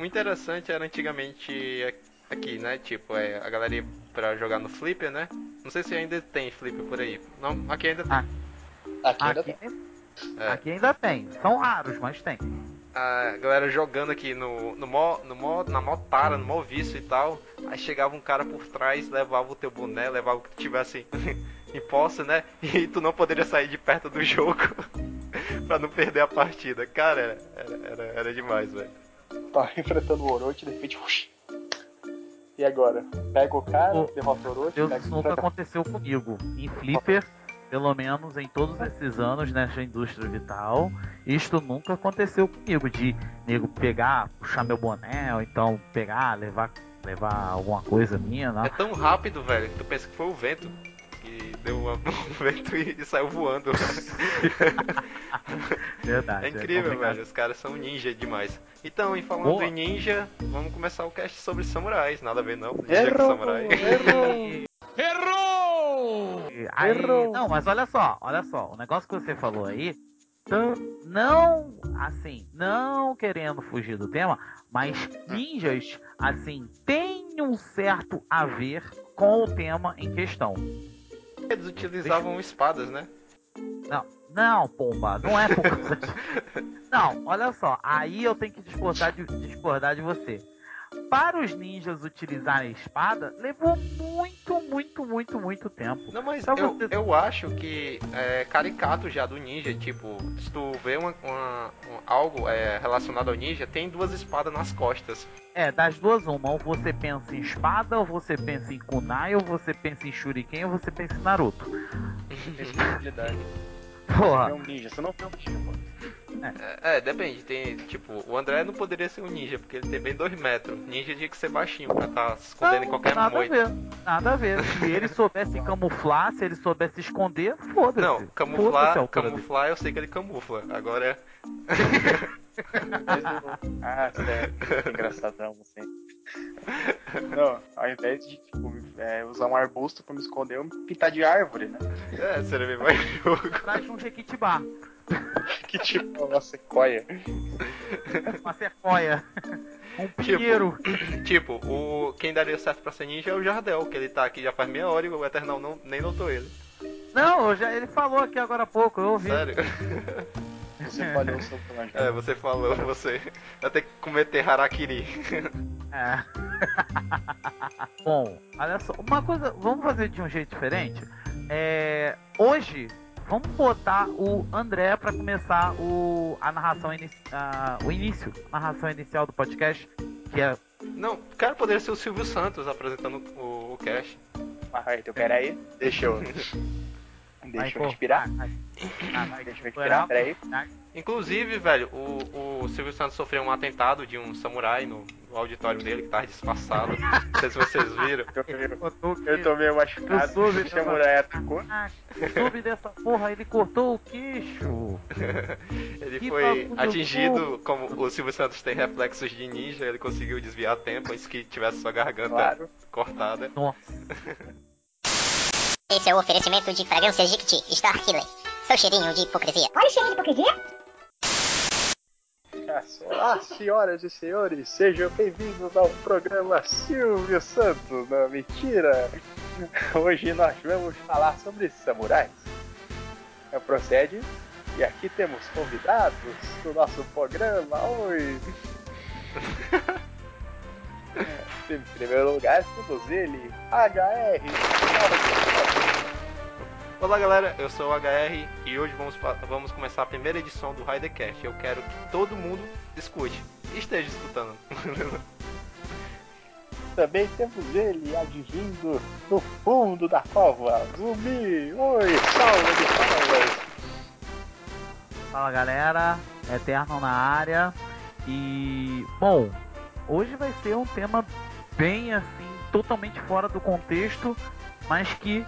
o interessante era antigamente aqui, né? Tipo, é, a galera ia pra jogar no Flipper, né? Não sei se ainda tem Flipper por aí. Não, aqui ainda tem. Ah, Aqui ainda Aqui, tem. É. aqui ainda tem. São raros, mas tem. a galera jogando aqui no, no, mó, no mó, na mó tara, no mó vício e tal. Aí chegava um cara por trás, levava o teu boné, levava o que tu tivesse em posse, né? E tu não poderia sair de perto do jogo pra não perder a partida. Cara, era, era, era demais, velho. Tá enfrentando o Orochi, de repente. ush. E agora? Pega o cara, derrota o Orochi, Deus, isso nunca aconteceu comigo. Em Flipper, pelo menos em todos esses anos nessa indústria vital, isto nunca aconteceu comigo. De nego pegar, puxar meu boné, ou então pegar, levar, levar alguma coisa minha, É não. tão rápido, velho, que tu pensa que foi o vento. Deu uma- um vento e, e saiu voando. Verdade. É incrível, complicado. velho. Os caras são ninja demais. Então, e falando Boa. em ninja, vamos começar o cast sobre samurais. Nada a ver não. Ninja com Errou! samurai. Errou! Aí, Errou. não, mas olha só, olha só, o negócio que você falou aí, tam- não, assim, não querendo fugir do tema, mas ninjas, assim, tem um certo a ver com o tema em questão. Eles utilizavam espadas, né? Não, não, pomba, não é por causa. Não, olha só, aí eu tenho que discordar de, discordar de você. Para os ninjas utilizarem espada, levou muito, muito, muito, muito tempo. Não, mas Pra eu, você- eu acho que é caricato já do ninja. Tipo, se tu vê uma, uma- um- algo é, relacionado ao ninja, tem duas espadas nas costas. É, das duas, uma. Ou você pensa em espada, ou você pensa em kunai, ou você pensa em shuriken, ou você pensa em Naruto. Porra, é um ninja, você não é um ninja, pô. É, é, depende. Tem, tipo, o André não poderia ser um ninja, porque ele tem bem dois metros. Ninja tinha que ser baixinho pra estar se escondendo em qualquer nada moita. a ver. Nada a ver. Se ele soubesse camuflar, se ele soubesse esconder, foda-se. Não, camuflar, dele. camuflar eu sei que ele camufla. Agora o- Ah, sério. Engraçadão você. Não, ao invés de tipo, é, usar um arbusto pra me esconder, eu me pintar de árvore, né? é, seria bem mais jogo. De um jequitibá, Que tipo uma sequoia. uma sequoia, um pinheiro. Tipo, o quem daria certo pra ser ninja é o Jardel, que ele tá aqui já faz meia hora e o Eternal não, nem notou ele. Não, já, ele falou aqui agora há pouco, eu ouvi. Sério? Você falhou o seu personagem. É, você falou, você vai ter que cometer harakiri. É. Bom, olha só, uma coisa, vamos fazer de um jeito diferente. É, hoje, vamos botar o André para começar o, a narração inici, a- o início, a narração inicial do podcast, que é Não, cara, poderia ser o Silvio Santos apresentando o, o cast. Ah, então peraí. Deixa eu. Deixa eu respirar. Deixa eu respirar, peraí. Inclusive, velho, o, o Silvio Santos sofreu um atentado de um samurai no, no auditório dele, que tava disfarçado. Não sei se vocês viram. Eu, eu tô meio machucado. O samurai atacou. soube dessa porra, ele cortou o queixo. Ele Que foi atingido, como o Silvio Santos tem reflexos de ninja, ele conseguiu desviar a tempo antes que tivesse sua garganta Claro. cortada. Nossa. Esse é o oferecimento de fragrâncias Jiquiti Star Killer. Seu cheirinho de hipocrisia. Olha o cheirinho de hipocrisia. Olá, senhoras e senhores, sejam bem-vindos ao programa Silvio Santos. Não, mentira! Hoje nós vamos falar sobre samurais. É, Procede. E aqui temos convidados do nosso programa. Oi! É, Em primeiro lugar, temos ele, HR. Olá galera, eu sou o HR e hoje vamos, vamos começar a primeira edição do Ridercast. Eu quero que todo mundo escute e esteja escutando. Também temos ele, advindo do fundo da cova, Zumbi. Oi, salva de palmas. Fala galera, Eterno na área. E bom, hoje vai ser um tema bem assim, totalmente fora do contexto, mas que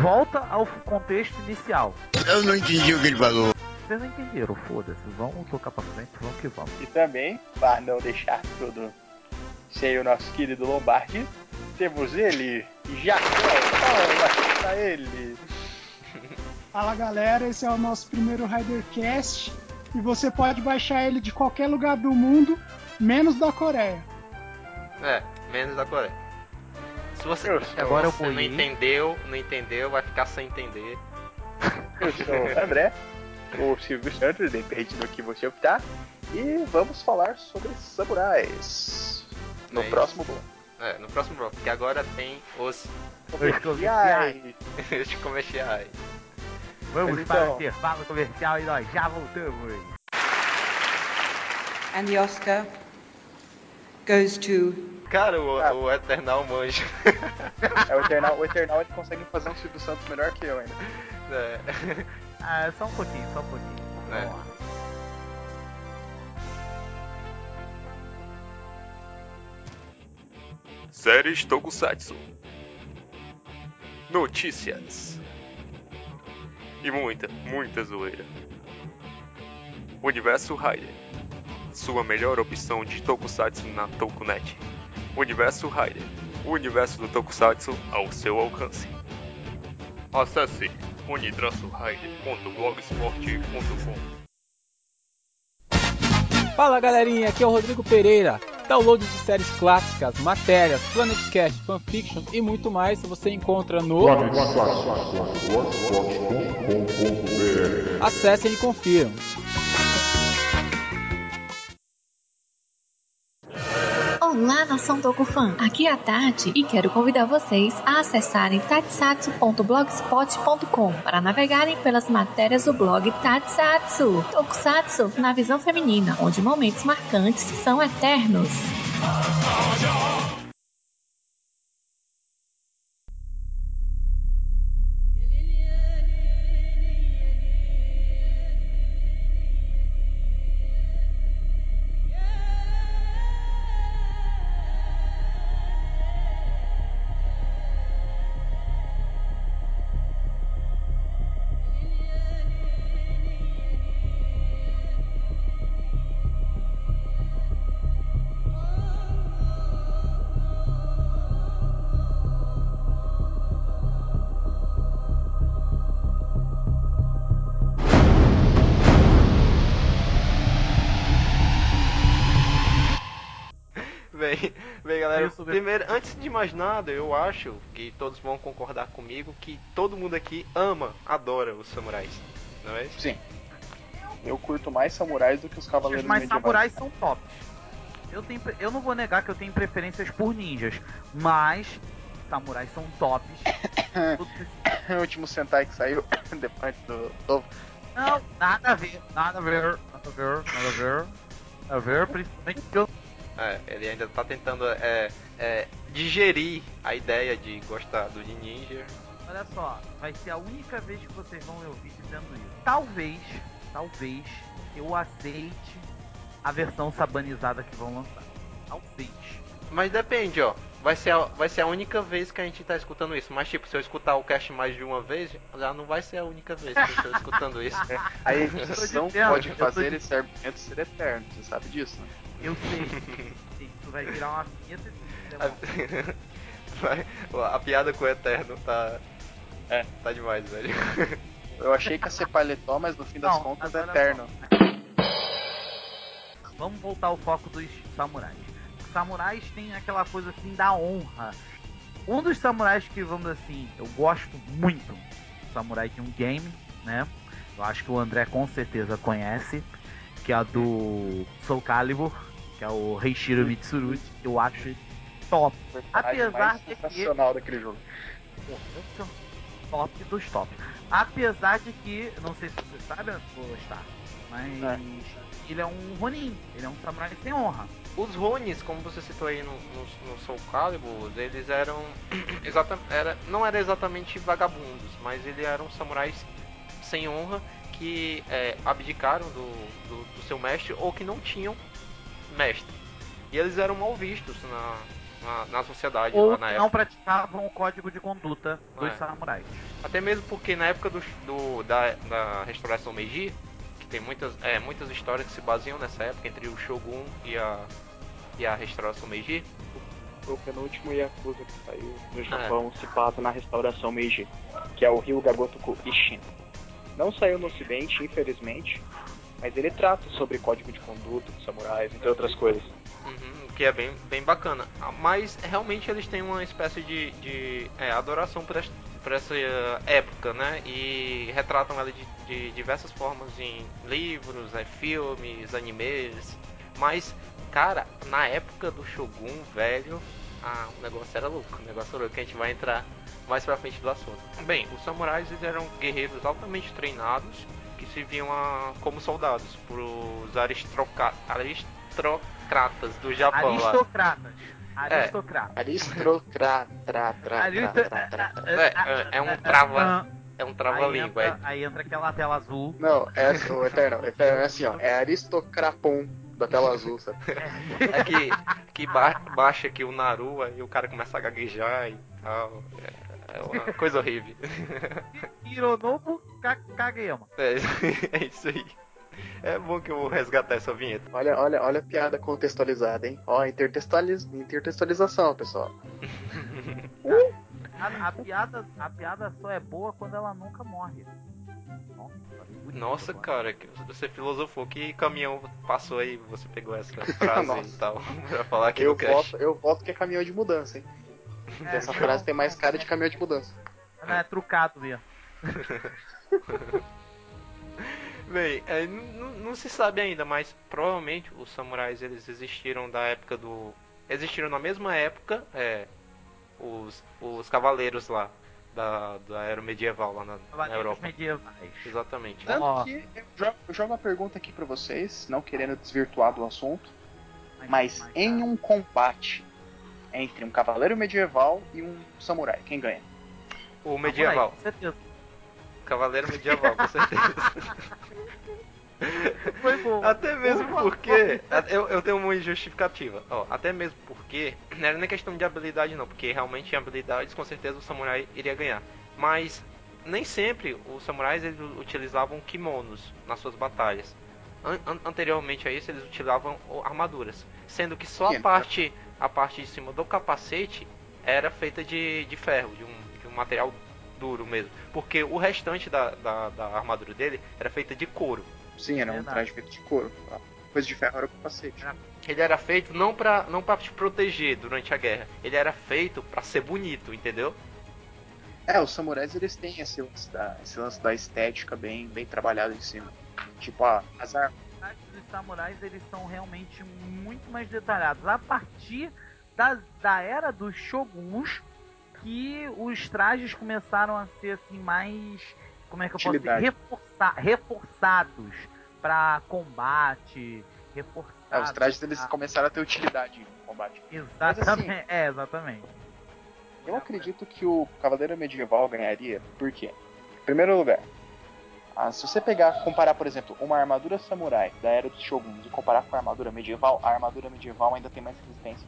volta ao contexto inicial. Eu não entendi o que ele falou. Vocês não entenderam, foda-se, vamos tocar pra frente, vamos que vamos. E também, para não deixar tudo sem o nosso querido Lombardi, temos ele, Jacó. Palmas pra ele. Fala galera, esse é o nosso primeiro Ridercast e você pode baixar ele de qualquer lugar do mundo Menos da Coreia. É, menos da Coreia. Se você, Eu se sou- Agora eu você não entendeu, não entendeu, vai ficar sem entender. Eu sou o André, o Silvio Santos, depende do que você optar. E vamos falar sobre samurais. No É próximo bloco. É, no próximo bloco, que agora tem os Comerciais. os comerciais. Vamos Mas para então- o intervalo comercial e nós já voltamos. And the Oscar goes to Cara, o, Ah. o Eternal manja. É o Eternal, o Eternal eles conseguem fazer um Silvio Santos melhor que eu ainda. É. Ah, só um pouquinho, só um pouquinho. É. Vamos lá. Séries Tokusatsu. Notícias. E muita, muita zoeira. Universo Rider. Sua melhor opção de Tokusatsu na Tokunet. Universo Rider. O universo do Tokusatsu ao seu alcance. Acesse universo-rider.blogspot.com Fala galerinha, aqui é o Rodrigo Pereira. Download de séries clássicas, matérias, Planetcast, fanfiction e muito mais você encontra no Acessem e confiram. Olá, nação Tokufan! Aqui é a Tati e quero convidar vocês a acessarem tatsatsu.blogspot.com para navegarem pelas matérias do blog Tatsatsu. Tokusatsu na visão feminina, onde momentos marcantes são eternos. Né? primeiro, antes de mais nada, eu acho que todos vão concordar comigo que todo mundo aqui ama, adora os samurais. Não é? Sim. Eu curto mais samurais do que os cavaleiros Mas medievais. samurais são tops. Eu, tenho, eu não vou negar que eu tenho preferências por ninjas, mas samurais são tops. O último Sentai que saiu depois do novo. Não, nada a ver, nada a ver, nada a ver, nada a ver. Nada a ver, principalmente eu É, ele ainda tá tentando é, é, digerir a ideia de gostar do ninja. Olha só, vai ser a única vez que vocês vão me ouvir dizendo isso. Talvez, talvez eu aceite a versão sabanizada que vão lançar. Talvez. Mas depende, ó. Vai ser, a, vai ser a única vez que a gente tá escutando isso. Mas, tipo, se eu escutar o cast mais de uma vez, já não vai ser a única vez que eu estou escutando isso. A edição tô dizendo, pode tô fazer esse argumento ser eterno, você sabe disso, né? Eu sei. Isso vai virar uma vinheta de Vai- a piada com o Eterno tá. É. Tá demais, velho. Eu achei que ia ser paletó, mas no fim das Não, contas é eterno. Vamos voltar ao foco dos samurais. Os samurais têm aquela coisa assim da honra. Um dos samurais que, vamos assim, eu gosto muito, samurai de um game, né? Eu acho que o André com certeza conhece, que é a do Soul Calibur, que é o Reishiro Mitsurugi. Eu acho top. Apesar mais de que- daquele jogo. Top dos top. Apesar de que, não sei se você sabe, Star, mas É. ele é um Ronin, ele é um samurai sem honra. Os Ronis, como você citou aí no, no, no Soul Calibur, eles eram. Exata, era, não eram exatamente vagabundos, mas eles eram samurais sem honra que é, abdicaram do, do, do seu mestre ou que não tinham mestre. E eles eram mal vistos na, na, na sociedade Ou lá na não época. praticavam o código de conduta dos É. samurais. Até mesmo porque na época do, do- da, da restauração Meiji, que tem muitas, é, muitas histórias que se baseiam nessa época entre o Shogun e a, e a restauração Meiji. o penúltimo Yakuza que saiu É. no Japão, situado na restauração Meiji, que é o Rio Gagotoku Ishin. Não saiu no ocidente, infelizmente, Mas ele trata sobre código de conduta dos samurais, entre outras coisas. Que é bem, bem bacana. Ah, Mas realmente eles têm uma espécie de, de é, adoração por, esta- por essa eh, época, né? E retratam ela de, de diversas formas em livros, é, filmes, animes. Mas, cara, na época do Shogun, velho, ah, o negócio era louco. O negócio era louco, que a gente vai entrar mais pra frente do assunto. Bem, os samurais eram guerreiros altamente treinados que se viam ah, como soldados pros aristroca- aristocratas do Japão. Aristocratas. É. Aristocratas. Aristocrata. Tra. É, é, é um trava, Ah, é um aí, trava-língua. entra, aí entra aquela tela azul. Não, é o Eterno. Eterno é assim, ó. É aristocrapom da tela azul, sabe? É que, que ba- baixa aqui o Naru, aí o cara começa a gaguejar e tal. É, é uma coisa horrível. Hironobu Ka- Kageyama. É, é isso aí. É bom que eu vou resgatar essa vinheta. Olha, olha, olha a piada contextualizada, hein? Ó, intertextualiz... intertextualização, pessoal. A, a piada, a piada só é boa quando ela nunca morre. Nossa, Nossa, cara, que você filosofou que caminhão passou aí, você pegou essa frase e tal, pra falar aqui Eu voto, eu voto que é caminhão de mudança, hein? É, Essa frase tem mais cara de caminhão de mudança. Não, é trucado mesmo. Bem, é, não se sabe ainda, mas provavelmente os samurais eles existiram da época do. Existiram na mesma época, é. Os, os cavaleiros lá da, da era medieval lá na, na Cavaleiros Europa. medievais. Exatamente. Tanto que eu jogo, eu jogo uma pergunta aqui pra vocês, não querendo desvirtuar do assunto, mas em um combate entre um cavaleiro medieval e um samurai, quem ganha? O medieval. Com certeza. Cavaleiro medieval, com certeza. Foi bom. Até mesmo porque. Eu, eu tenho uma justificativa. Ó, até mesmo porque. Não era nem questão de habilidade, não. Porque realmente em habilidades, com certeza o samurai iria ganhar. Mas. Nem sempre os samurais eles utilizavam kimonos nas suas batalhas. An- an- anteriormente a isso, eles utilizavam armaduras. Sendo que só a parte, a parte de cima do capacete era feita de, de ferro, de um, de um material duro mesmo. Porque o restante da, da, da armadura dele era feita de couro. Sim, era um Verdade. traje feito de couro. Coisa de ferro era o capacete. Ele era feito não pra, não pra te proteger durante a guerra. Ele era feito pra ser bonito, entendeu? É, os samurais eles têm esse lance da, esse lance da estética bem, bem trabalhado em cima. Tipo, a, as armas. Os samurais eles são realmente muito mais detalhados. A partir da, da era dos shoguns que os trajes começaram a ser assim mais como é que eu posso Utilidade. Reforça- reforçados para combate, reforçados. É, os trajes eles pra- começaram a ter utilidade no combate. Exatamente. Mas, assim, é, exatamente. Eu acredito que o Cavaleiro Medieval ganharia, por quê? Em primeiro lugar, ah, se você pegar, comparar, por exemplo, uma armadura samurai da era dos Shoguns e comparar com a armadura medieval, a armadura medieval ainda tem mais resistência.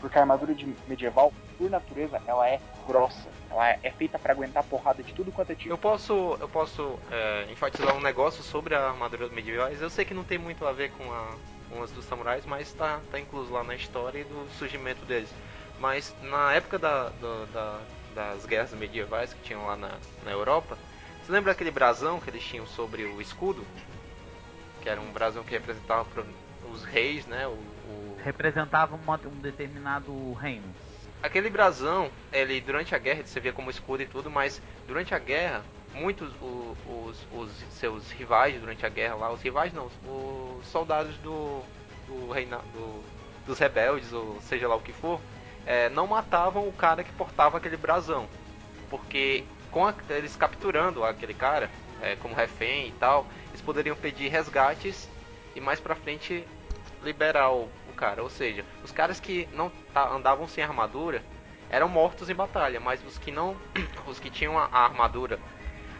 Porque a armadura medieval, por natureza, ela é grossa. Ela é, feita pra aguentar porrada de tudo quanto é tipo. Eu posso, eu posso é, enfatizar um negócio sobre a armadura medievais. Eu sei que não tem muito a ver com, a, com as dos samurais, mas tá, tá incluso lá na história e do surgimento deles. Mas na época da, da- das guerras medievais que tinham lá na, na Europa, você lembra aquele brasão que eles tinham sobre o escudo? Que era um brasão que representava os reis, né? O- Representava uma- um determinado reino. Aquele brasão, ele durante a guerra você via como escudo e tudo, mas durante a guerra, muitos o- os, os seus rivais durante a guerra lá, os rivais não, os soldados do, do reina, do, dos rebeldes, ou seja lá o que for, é, não matavam o cara que portava aquele brasão. Porque com a- eles capturando aquele cara, é, como refém e tal, eles poderiam pedir resgates e mais pra frente liberar o cara. Ou seja, os caras que não andavam sem armadura eram mortos em batalha, mas os que não, os que tinham a, armadura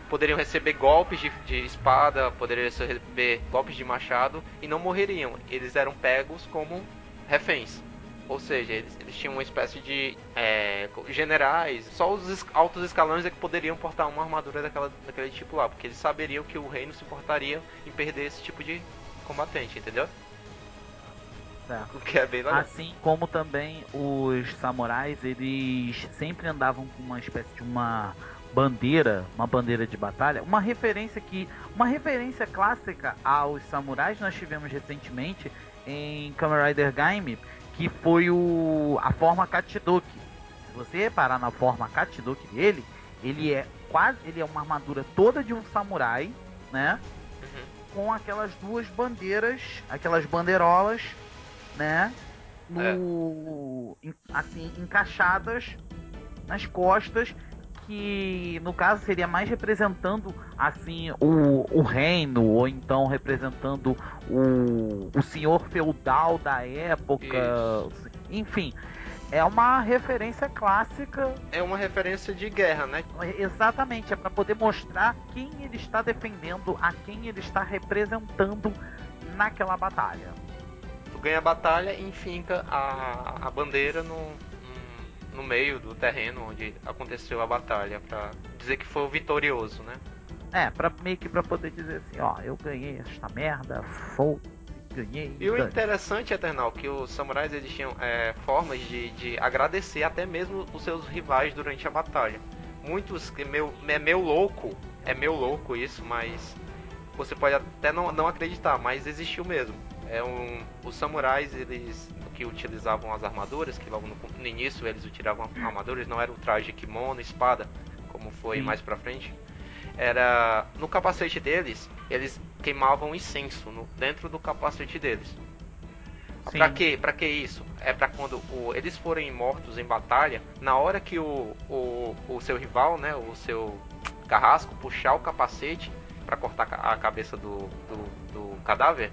poderiam receber golpes de, de espada, poderiam receber golpes de machado e não morreriam. Eles eram pegos como reféns. Ou seja, eles, eles tinham uma espécie de é, generais, só os altos escalões é que poderiam portar uma armadura daquela, daquele tipo lá, porque eles saberiam que o reino se importaria em perder esse tipo de combatente, entendeu? Certo. O que é bem legal. Assim como também os samurais, eles sempre andavam com uma espécie de uma, bandeira, uma bandeira de batalha, uma referência que, uma referência clássica aos samurais nós tivemos recentemente em Kamen Rider Gaime, que foi o a forma Kachidoki. Se você reparar na forma Kachidoki dele, ele é quase, ele é uma armadura toda de um samurai, né? Com aquelas duas bandeiras, aquelas bandeirolas, né? No, em- assim, encaixadas nas costas, que no caso seria mais representando assim o, o reino, ou então representando o, o senhor feudal da época, enfim. É uma referência clássica. É uma referência de guerra, né? Exatamente, é para poder mostrar quem ele está defendendo, a quem ele está representando naquela batalha. Ganha a batalha e enfinca a, a bandeira no, no, meio do terreno onde aconteceu a batalha, pra dizer que foi o vitorioso, né? É, pra, meio que pra poder dizer assim, ó, eu ganhei esta merda, foda ganhei. E o interessante, Eternal, que os samurais eles tinham é, formas de, de agradecer até mesmo os seus rivais durante a batalha. Muitos, é meu, é meio louco, é meio louco isso, mas você pode até não, não acreditar, mas existiu mesmo. É um, os samurais, eles que utilizavam as armaduras, que logo no, no início eles utilizavam armaduras, não era o traje kimono, espada, como foi Sim. mais pra frente. Era no capacete deles, eles queimavam incenso no, dentro do capacete deles. Sim. Pra que, pra que isso? É pra quando o- eles forem mortos em batalha, na hora que o, o, o seu rival, né, o seu carrasco, puxar o capacete pra cortar a cabeça do, do, do cadáver,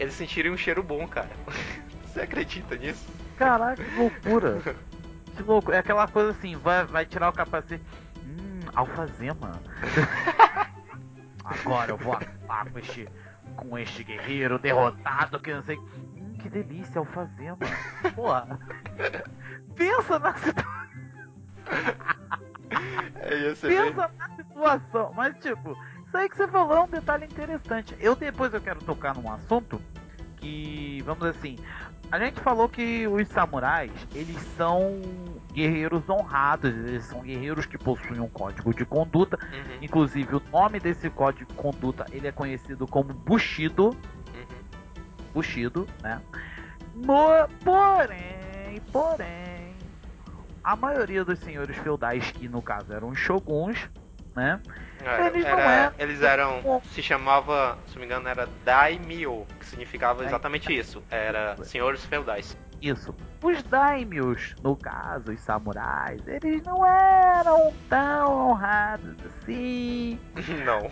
eles sentirem um cheiro bom, cara. Você acredita nisso? Caraca, que loucura. que louco. É aquela coisa assim, vai, vai tirar o capacete. Hum, alfazema. Agora eu vou acabar com este, com este guerreiro derrotado que não sei. Hum, que delícia, alfazema. Porra. Pensa na situação. É, ser bem- Pensa na situação. Mas tipo, isso aí que você falou é um detalhe interessante. Eu depois eu quero tocar num assunto que, vamos assim, a gente falou que os samurais, eles são guerreiros honrados, eles são guerreiros que possuem um código de conduta. Uhum, Inclusive, o nome desse código de conduta, ele é conhecido como Bushido. uhum. Bushido, né? No- porém, porém, a maioria dos senhores feudais, que no caso eram os shoguns, né? Era- Eles era- eram- eles eram. Se chamava, se não me engano, era Daimyo, que significava exatamente isso. Era senhores feudais. Isso. Os daimyos, no caso, os samurais, eles não eram tão honrados assim. Não.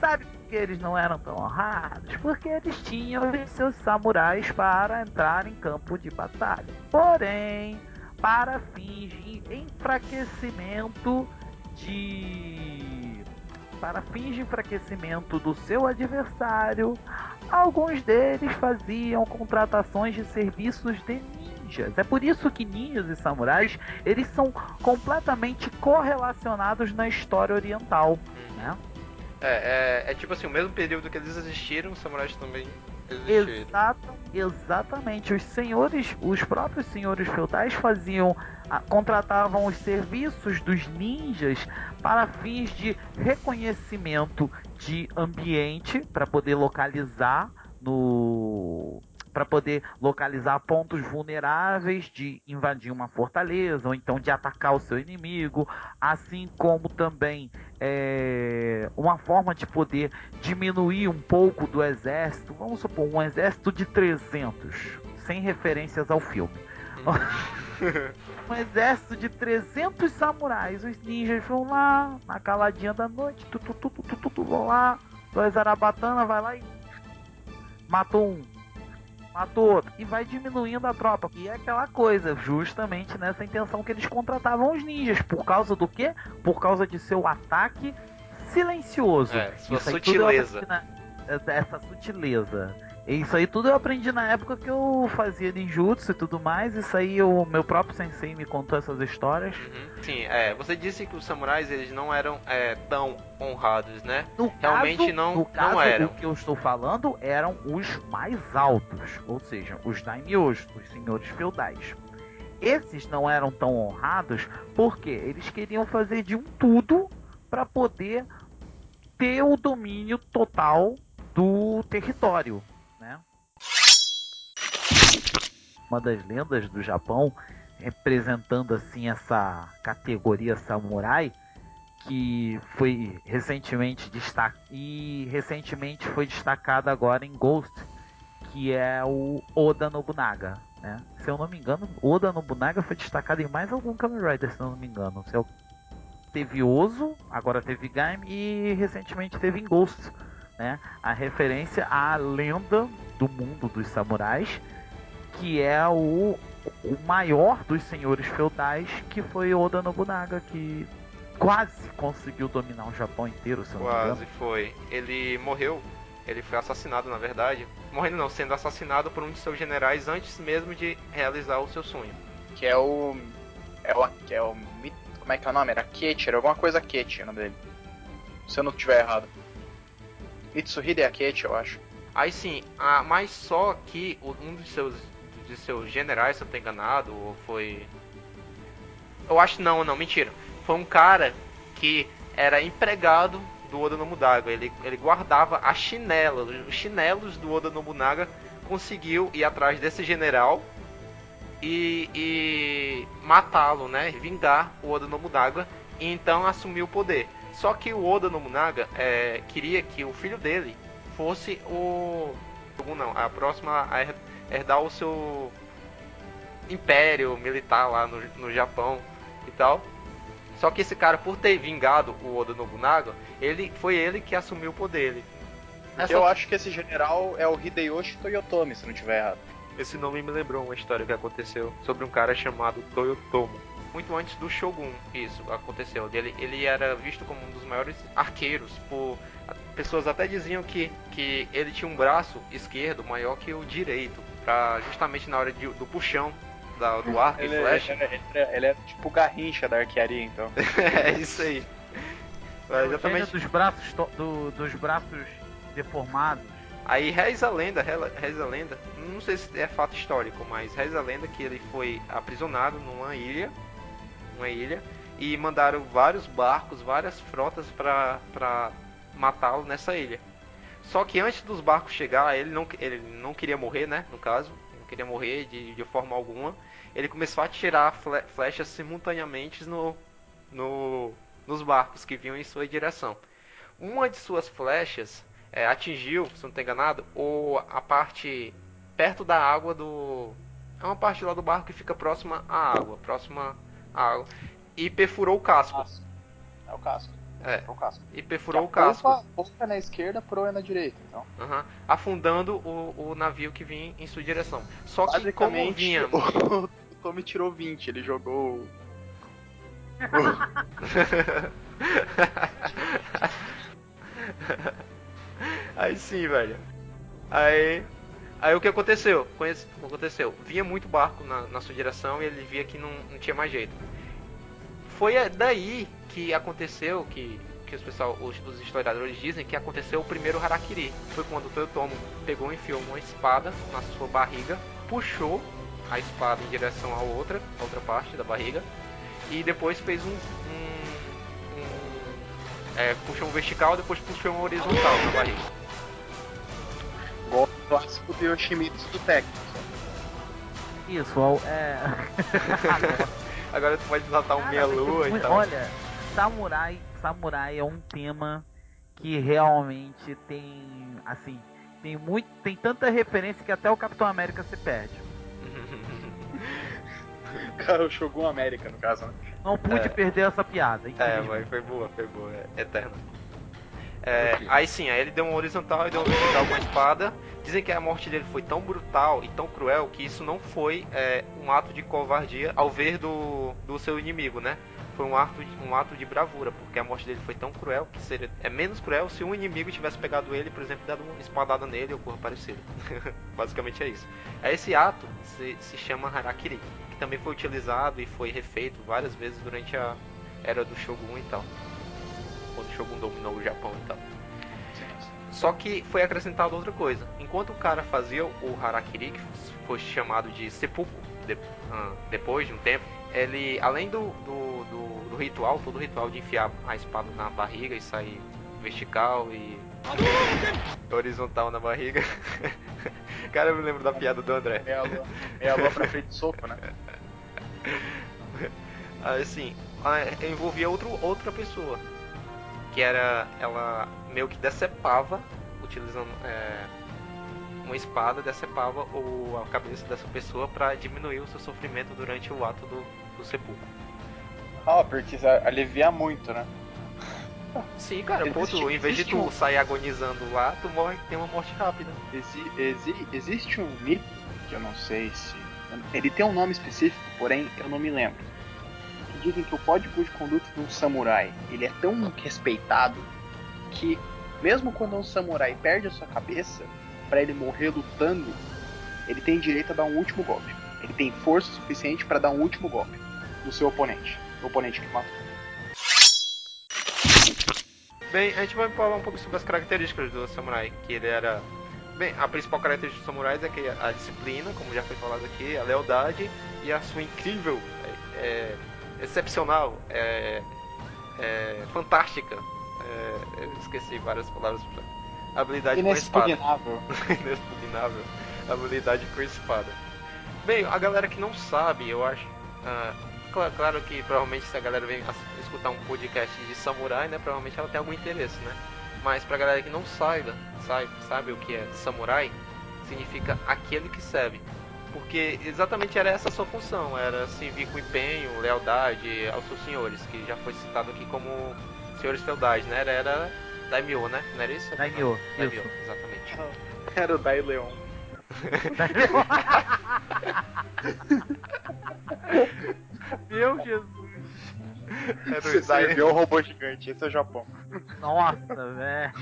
Sabe por que eles não eram tão honrados? Porque eles tinham os seus samurais para entrar em campo de batalha. Porém, para fins de enfraquecimento de. Para fins de enfraquecimento do seu adversário, alguns deles faziam contratações de serviços de ninjas. É por isso que ninjas e samurais eles são completamente correlacionados na história oriental, né? É, é, é tipo assim, o mesmo período que eles existiram, os samurais também existiram. Exata, exatamente. Os senhores, os próprios senhores feudais faziam, contratavam os serviços dos ninjas para fins de reconhecimento de ambiente para poder localizar no para poder localizar pontos vulneráveis de invadir uma fortaleza ou então de atacar o seu inimigo, assim como também é, uma forma de poder diminuir um pouco do exército, vamos supor, um exército de 300, sem referências ao filme. um exército de 300 samurais, os ninjas vão lá, na caladinha da noite, tu, tu, tu, tu, tu, tu, tu, vão lá, dois arabatana, vai lá e matou um, matou outro, e vai diminuindo a tropa. E é aquela coisa, justamente nessa intenção que eles contratavam os ninjas, por causa do quê? Por causa de seu ataque silencioso. É, sua Isso sutileza. aprendi na- Essa sutileza. Isso aí tudo eu aprendi na época que eu fazia ninjutsu e tudo mais. Isso aí o meu próprio sensei me contou essas histórias. Sim, é, você disse que os samurais eles não eram é, tão honrados, né? No Realmente caso, não, no caso, não eram. O que eu estou falando eram os mais altos, ou seja, os daimyos, os senhores feudais. esses não eram tão honrados porque eles queriam fazer de um tudo para poder ter o domínio total do território, né? Uma das lendas do Japão representando assim essa categoria samurai que foi recentemente destac... e recentemente foi destacada agora em Ghost, que é o Oda Nobunaga, né? Se eu não me engano, Oda Nobunaga foi destacado em mais algum Kamen Rider, se eu não me engano. Se eu... Teve Ozo, agora teve Gaim e recentemente teve em Ghost, né? A referência à lenda do mundo dos samurais, que é o, o maior dos senhores feudais, que foi Oda Nobunaga, que quase conseguiu dominar o Japão inteiro, se eu não me engano. Quase foi. Ele morreu, ele foi assassinado na verdade. Morrendo não, sendo assassinado por um de seus generais antes mesmo de realizar o seu sonho. Que é o. É o. Que é o como é que é o nome? Era Ketcher, alguma coisa Ketcher o nome dele. Se eu não estiver errado. Mitsuhide Akechi, eu acho. Aí sim, ah, mas só que um dos seus, de seus generais, se eu não estou enganado, ou foi. Eu acho não, não, mentira. Foi um cara que era empregado do Oda Nobunaga. Ele, ele guardava a chinela, os chinelos do Oda Nobunaga. Conseguiu ir atrás desse general e, e matá-lo, né? Vingar o Oda Nobunaga e então assumir o poder. Só que o Oda Nobunaga é, queria que o filho dele fosse o. Não, a próxima herdar o seu império militar lá no, no Japão e tal. Só que esse cara, por ter vingado o Oda Nobunaga, ele foi ele que assumiu o poder. Ele... Essa... Eu acho que esse general é o Hideyoshi Toyotomi, se não estiver errado. Esse nome me lembrou uma história que aconteceu sobre um cara chamado Toyotomo. Muito antes do Shogun, isso aconteceu. Ele, ele era visto como um dos maiores arqueiros. Por pessoas até diziam que, que ele tinha um braço esquerdo maior que o direito, para justamente na hora de, do puxão da, do arco ele, e flecha. Ele, ele, ele, é tipo Garrincha da arquearia, então. é isso aí. É exatamente. dos braços, do, dos braços deformados. Aí reza a lenda, reza a lenda, não sei se é fato histórico, mas reza a lenda que ele foi aprisionado numa ilha, uma ilha, e mandaram vários barcos, várias frotas para matá-lo nessa ilha. Só que antes dos barcos chegar, ele não, ele não queria morrer, né? No caso, não queria morrer de, de forma alguma. Ele começou a tirar flechas simultaneamente no, no, nos barcos que vinham em sua direção. Uma de suas flechas é, atingiu, se não estou enganado, o, a parte perto da água do. É uma parte lá do barco que fica próxima à água, próxima à água. E perfurou o casco. É o casco. É. o casco. E perfurou o casco. A ponta é na esquerda, proa é na direita, então. Uhum. Afundando o, o navio que vinha em sua direção. Só que como vinha. O, o Tommy tirou 20, ele jogou. Aí sim, velho. Aí. Aí o que aconteceu? Conhece, o que aconteceu? Vinha muito barco na, na sua direção e ele via que não, não tinha mais jeito. Foi daí que aconteceu, que, que os, pessoal, os, os historiadores dizem que aconteceu o primeiro Harakiri. Foi quando o Toyotomo pegou e enfiou uma espada na sua barriga, puxou a espada em direção à outra, a outra parte da barriga, e depois fez um, um, um é, puxou um vertical, depois puxou um horizontal na barriga o clássico de Yoshimitsu do técnico. Isso, é. Agora tu pode notar um meia-lua e tal. Olha, Samurai, Samurai é um tema que realmente tem, assim, tem muito, tem tanta referência que até o Capitão América se perde. Cara, o Shogun América, no caso, né? Não pude é. perder essa piada. É, foi, foi boa, foi boa, é eterna. É, aí sim, aí ele deu uma horizontal e deu uma vertical com a espada. Dizem que a morte dele foi tão brutal e tão cruel que isso não foi é, um ato de covardia ao ver do, do seu inimigo, né? Foi um ato, um ato de bravura, porque a morte dele foi tão cruel que seria é menos cruel se um inimigo tivesse pegado ele, por exemplo, dado uma espadada nele ou coisa parecida. Basicamente é isso. Esse ato se, se chama Harakiri, que também foi utilizado e foi refeito várias vezes durante a era do Shogun e tal quando o Shogun dominou o Japão e tal. Só que foi acrescentado outra coisa. Enquanto o cara fazia o Harakiri, que foi chamado de seppuku de, ah, depois de um tempo, ele, além do, do, do, do ritual, todo o ritual de enfiar a espada na barriga e sair vertical e horizontal na barriga. Cara, eu me lembro da piada do André. Meia lua, meia lua pra frente de soco, né? Assim, a- envolvia outro, outra pessoa. Que era. Ela meio que decepava, utilizando é, uma espada, decepava o, a cabeça dessa pessoa pra diminuir o seu sofrimento durante o ato do, do sepulcro. Ah, porque isso alivia muito, né? Sim, cara, pô, tu, em vez de tu um- sair agonizando lá, tu morre, tem uma morte rápida. Exi- exi- existe um mito, que eu não sei se. Ele tem um nome específico, porém eu não me lembro. Que dizem que o código de conduta de um samurai ele é tão respeitado que, mesmo quando um samurai perde a sua cabeça, para ele morrer lutando, ele tem direito a dar um último golpe. Ele tem força suficiente para dar um último golpe no seu oponente, o oponente que matou. Bem, a gente vai falar um pouco sobre as características do samurai, que ele era... Bem, a principal característica dos samurais é que a disciplina, como já foi falado aqui, a lealdade e a sua incrível, é, é, excepcional, é, é, fantástica, é, eu esqueci várias palavras, habilidade com espada. Inexpugnável. Habilidade com a espada. Bem, a galera que não sabe, eu acho. ah, claro, claro que provavelmente se a galera vem escutar um podcast de samurai, né? Provavelmente ela tem algum interesse, né? Mas pra galera que não saiba, sabe, sabe o que é samurai, significa aquele que serve. Porque exatamente era essa a sua função, era servir com empenho, lealdade aos seus senhores, que já foi citado aqui como senhores feudais, né? Era, era daimyo, né? Não era isso? Daimyo, Daimyo, exatamente. Era o Dai Leon. Meu Jesus. Era o o robô gigante, esse é o Japão. Nossa, velho.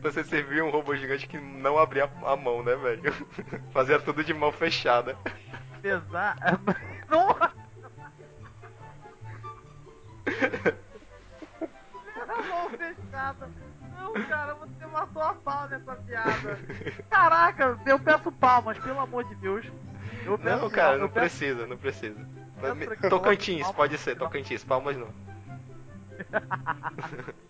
Você servia um robô gigante que não abria a mão, né, velho? Fazia tudo de mão fechada. Pesar. Nossa! Mão fechada. Não, cara, você matou a pau nessa piada. Caraca, eu peço palmas, pelo amor de Deus. Peço Não, cara, não precisa, não precisa. que Tocantins, pode ser, Tocantins, palmas não.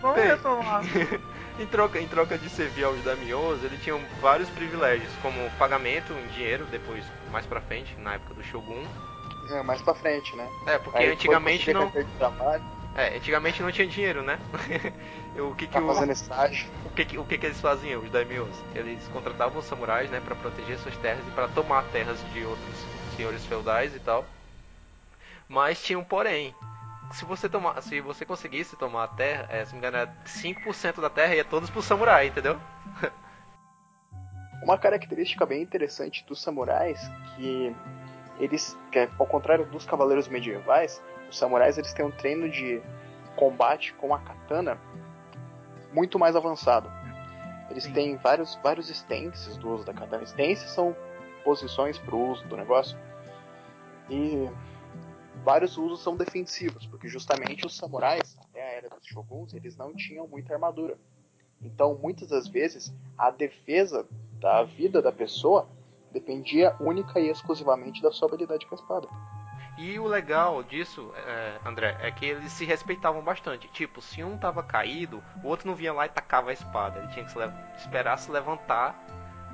Vamos Bem, retomar. em, troca, em troca de servir aos daimyos, ele tinha vários privilégios, como pagamento em dinheiro, depois, mais pra frente, na época do Shogun. É, mais pra frente, né? É, porque Aí, antigamente não... de trabalho, É, antigamente não tinha dinheiro, né? o que que tá o... fazendo estágio. O que, que- o que, que eles faziam, os daimyos? Eles contratavam os samurais, né, para proteger suas terras e para tomar terras de outros senhores feudais e tal. Mas tinha um porém. Se você tomar, se você conseguisse tomar a terra, é, se não me engano, era 5% da terra ia todos pro samurai, entendeu? Uma característica bem interessante dos samurais que eles, que é, ao contrário dos cavaleiros medievais, os samurais eles têm um treino de combate com a katana muito mais avançado. Eles Sim. têm vários vários stances do uso da katana. Stances são posições para o uso do negócio e vários usos são defensivos, porque justamente os samurais, até a era dos shoguns, eles não tinham muita armadura. Então, muitas das vezes, a defesa da vida da pessoa dependia única e exclusivamente da sua habilidade com a espada. E o legal disso, é, André, é que eles se respeitavam bastante. Tipo, se um tava caído, o outro não vinha lá e tacava a espada. Ele tinha que se esperar se levantar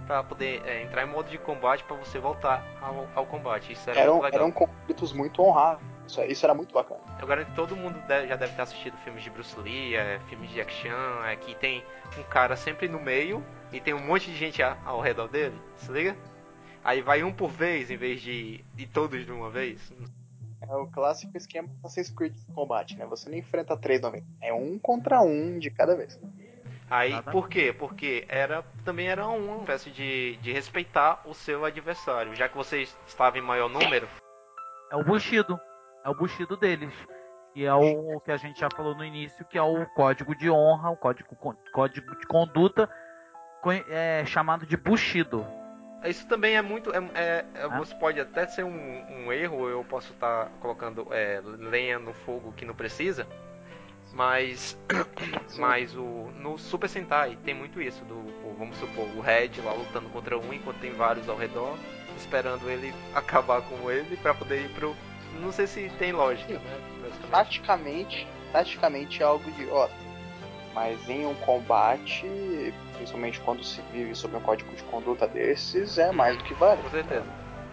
para poder é, entrar em modo de combate para você voltar ao, ao combate. Isso era Eram, eram conflitos muito honrados. Isso, isso era muito bacana. Eu garanto que todo mundo deve- já deve ter assistido filmes de Bruce Lee, é, filmes de action, é, que tem um cara sempre no meio e tem um monte de gente ao redor dele, se liga? Aí vai um por vez em vez de, de todos de uma vez. É o clássico esquema Assassin's Creed de combate, né? Você não enfrenta três no meio. É um contra um de cada vez. Aí, Nada. por quê? Porque era também era uma espécie de, de respeitar o seu adversário, já que você estava em maior número. É o Bushido. É o Bushido deles. Que é o que a gente já falou no início, que é o código de honra, o código, código de conduta, é, chamado de Bushido. Isso também é muito. É, é- é- Ah. Você pode até ser um, um erro, eu posso estar colocando é, lenha no fogo que não precisa. Mas, mas o no Super Sentai tem muito isso do, o- vamos supor, o Red lá lutando contra um enquanto tem vários ao redor, esperando ele acabar com ele pra poder ir pro não sei se tem lógica, né? basicamente. Taticamente, taticamente é algo idiota. Mas em um combate, principalmente quando se vive sob um código de conduta desses, é mais do que válido. Com certeza.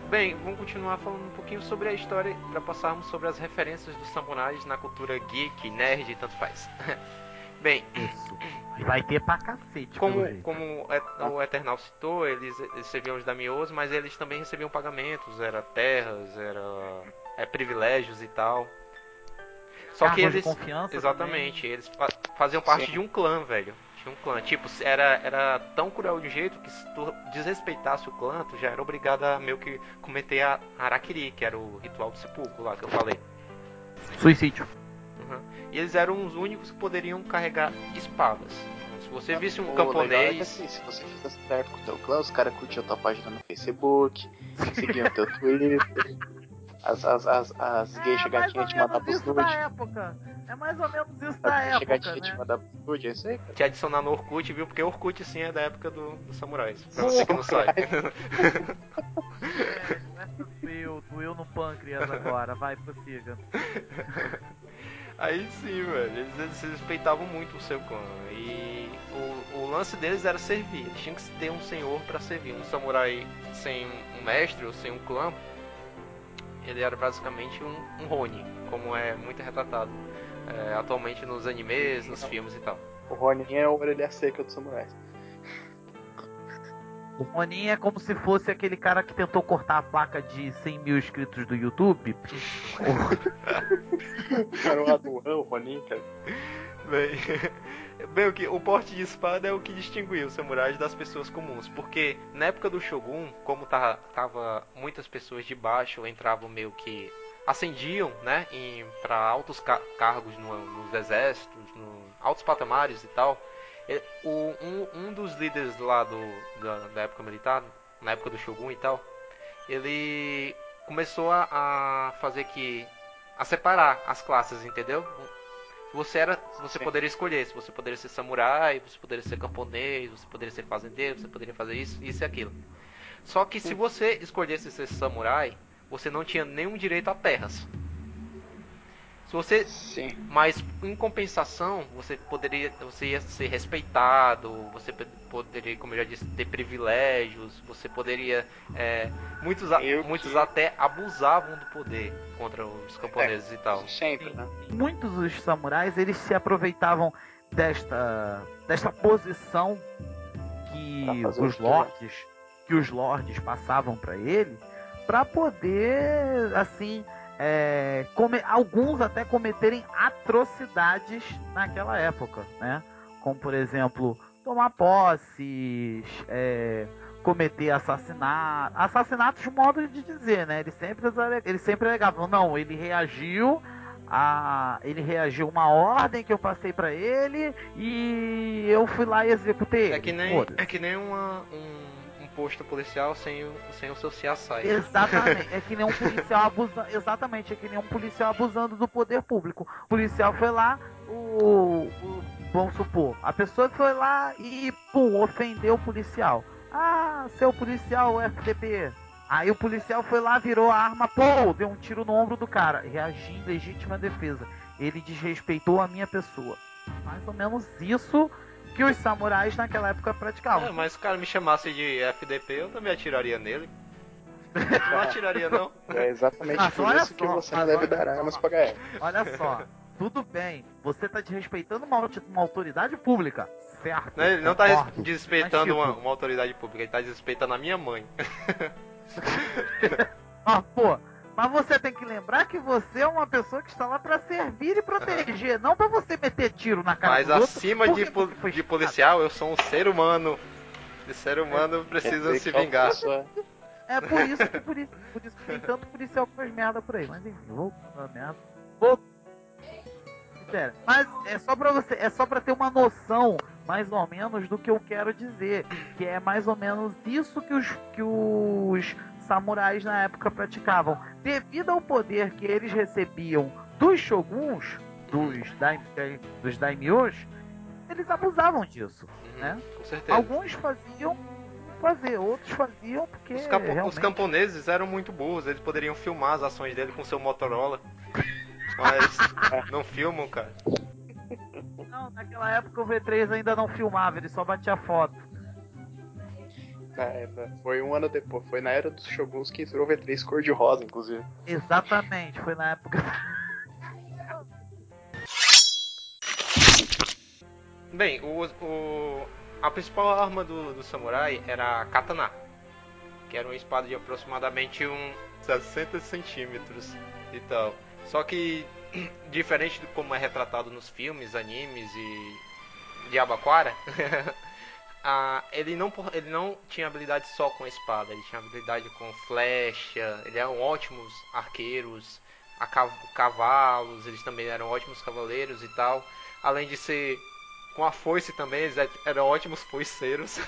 Bem, vamos continuar falando um pouquinho sobre a história para passarmos sobre as referências dos samurais na cultura geek, nerd e tanto faz. Bem, Isso. Vai ter pra cacete, como, como o- Eternal citou, eles recebiam os daimyos, mas eles também recebiam pagamentos, era terras, era é, privilégios e tal. Só que de eles confiança exatamente, eles fa- faziam parte Sim. de um clã, velho. Tinha um clã, tipo, era era tão cruel de jeito que se tu desrespeitasse o clã, tu já era obrigado a meio que cometer a harakiri, que era o ritual do sepulcro lá que eu falei. Suicídio. Uhum. E eles eram os únicos que poderiam carregar espadas. Se você visse um O legal é camponês, assim, se você fizesse certo com o teu clã, os caras curtiam tua página no Facebook, seguiam teu Twitter, as, as, as, as gays É mais chegatinhas ou te da nudes. época. É mais ou menos isso As da gays época, te né? mandavam os nudes, é isso aí, cara. te adicionar no Orkut, viu? Porque o Orkut sim é da época do, dos samurais. Pra você que não sabe. É, essa doeu, doeu no pâncreas agora. Vai, prossiga. Aí sim, velho, eles, eles respeitavam muito o seu clã. E o, o lance deles era servir. Eles tinham que ter um senhor pra servir. Um samurai sem um mestre ou sem um clã, ele era basicamente um, um Roni, como é muito retratado é, atualmente nos animes, nos filmes e tal. O Ronin é a orelha seca dos samurais. O Ronin é como se fosse aquele cara que tentou cortar a placa de 100 mil inscritos do YouTube. Era o Aduan, o Ronin, cara. Bem, bem o, que, o porte de espada é o que distinguiu os samurais das pessoas comuns, porque na época do Shogun, como tava, tava muitas pessoas de baixo entravam meio que ascendiam, né, para altos ca- cargos no- nos exércitos, no altos patamares e tal. o- um, um dos líderes lá do, da, da época militar, na época do Shogun e tal, ele começou a, a fazer que a separar as classes, entendeu? Você era, você Sim. poderia escolher, se você poderia ser samurai, você poderia ser camponês, você poderia ser fazendeiro, você poderia fazer isso, isso e aquilo. Só que se você escolhesse ser samurai, você não tinha nenhum direito a terras. Se você, Sim. mas em compensação, você poderia, você ia ser respeitado, você poderia, como eu já disse, ter privilégios, você poderia, é, muitos, a- muitos que- até abusavam do poder contra os camponeses e tal. Sempre, né? Muitos dos samurais eles se aproveitavam desta desta posição que os lords que os lords passavam para ele para poder assim é, come- alguns até cometerem atrocidades naquela época, né? Como por exemplo tomar posses, é, cometer assassinatos, assassinatos modo de dizer, né? Eles sempre eles sempre alegavam, não, ele reagiu a ele reagiu a uma ordem que eu passei pra ele e eu fui lá e executei. É ele. que nem, é que nem uma, um, um posto policial sem o, sem o seu CSI. Exatamente, é que nem um policial abusando. Exatamente, é que nem um policial abusando do poder público. O policial foi lá, o, o- vamos supor, a pessoa foi lá e pum, ofendeu o policial. Ah, seu policial FDP. Aí o policial foi lá, virou a arma, pô, deu um tiro no ombro do cara. Reagi em legítima defesa. Ele desrespeitou a minha pessoa. Mais ou menos isso que os samurais naquela época praticavam. É, mas se o cara me chamasse de FDP, eu também atiraria nele. Não atiraria não. É exatamente Mas por olha isso que só, você não deve dar armas pra Gael. Olha só, tudo bem, você tá desrespeitando uma, uma autoridade pública, certo? Né, Ele não tá concordo. desrespeitando Mas, uma, tipo, uma autoridade pública, ele tá desrespeitando a minha mãe. Ah, pô, mas você tem que lembrar que você é uma pessoa que está lá pra servir e proteger, não pra você meter tiro na cara Mas acima de, porque po- de policial, eu sou um ser humano. E ser humano precisa Quer dizer se vingar. É por isso que por isso, por isso que tem tanto policial que faz merda por aí. Mas enfim, a merda. Vou... Sério, mas é só pra você, é só pra ter uma noção, mais ou menos, do que eu quero dizer. Que é mais ou menos isso que os, que os samurais na época praticavam. Devido ao poder que eles recebiam dos shoguns, dos, daim, dos daimyos, eles abusavam disso, Uhum, né? Com certeza. Alguns faziam fazer, outros faziam porque Os, os realmente... camponeses eram muito burros, eles poderiam filmar as ações dele com seu Motorola. Mas não filmam, cara. Não, naquela época o V3 ainda não filmava, ele só batia foto. Né, foi um ano depois, foi na era dos Shoguns que entrou o V3 cor-de-rosa, inclusive. Exatamente, foi na época. Bem, o, o- a principal arma do, do samurai era a katana, que era uma espada de aproximadamente um 60 centímetros e tal. Só que, diferente de como é retratado nos filmes, animes e de Abaquara, a- ele, não, ele não tinha habilidade só com a espada, ele tinha habilidade com flecha, ele eram ótimos arqueiros, a cav- cavalos, eles também eram ótimos cavaleiros e tal. Além de ser com a foice também, eles er- eram ótimos foiceiros.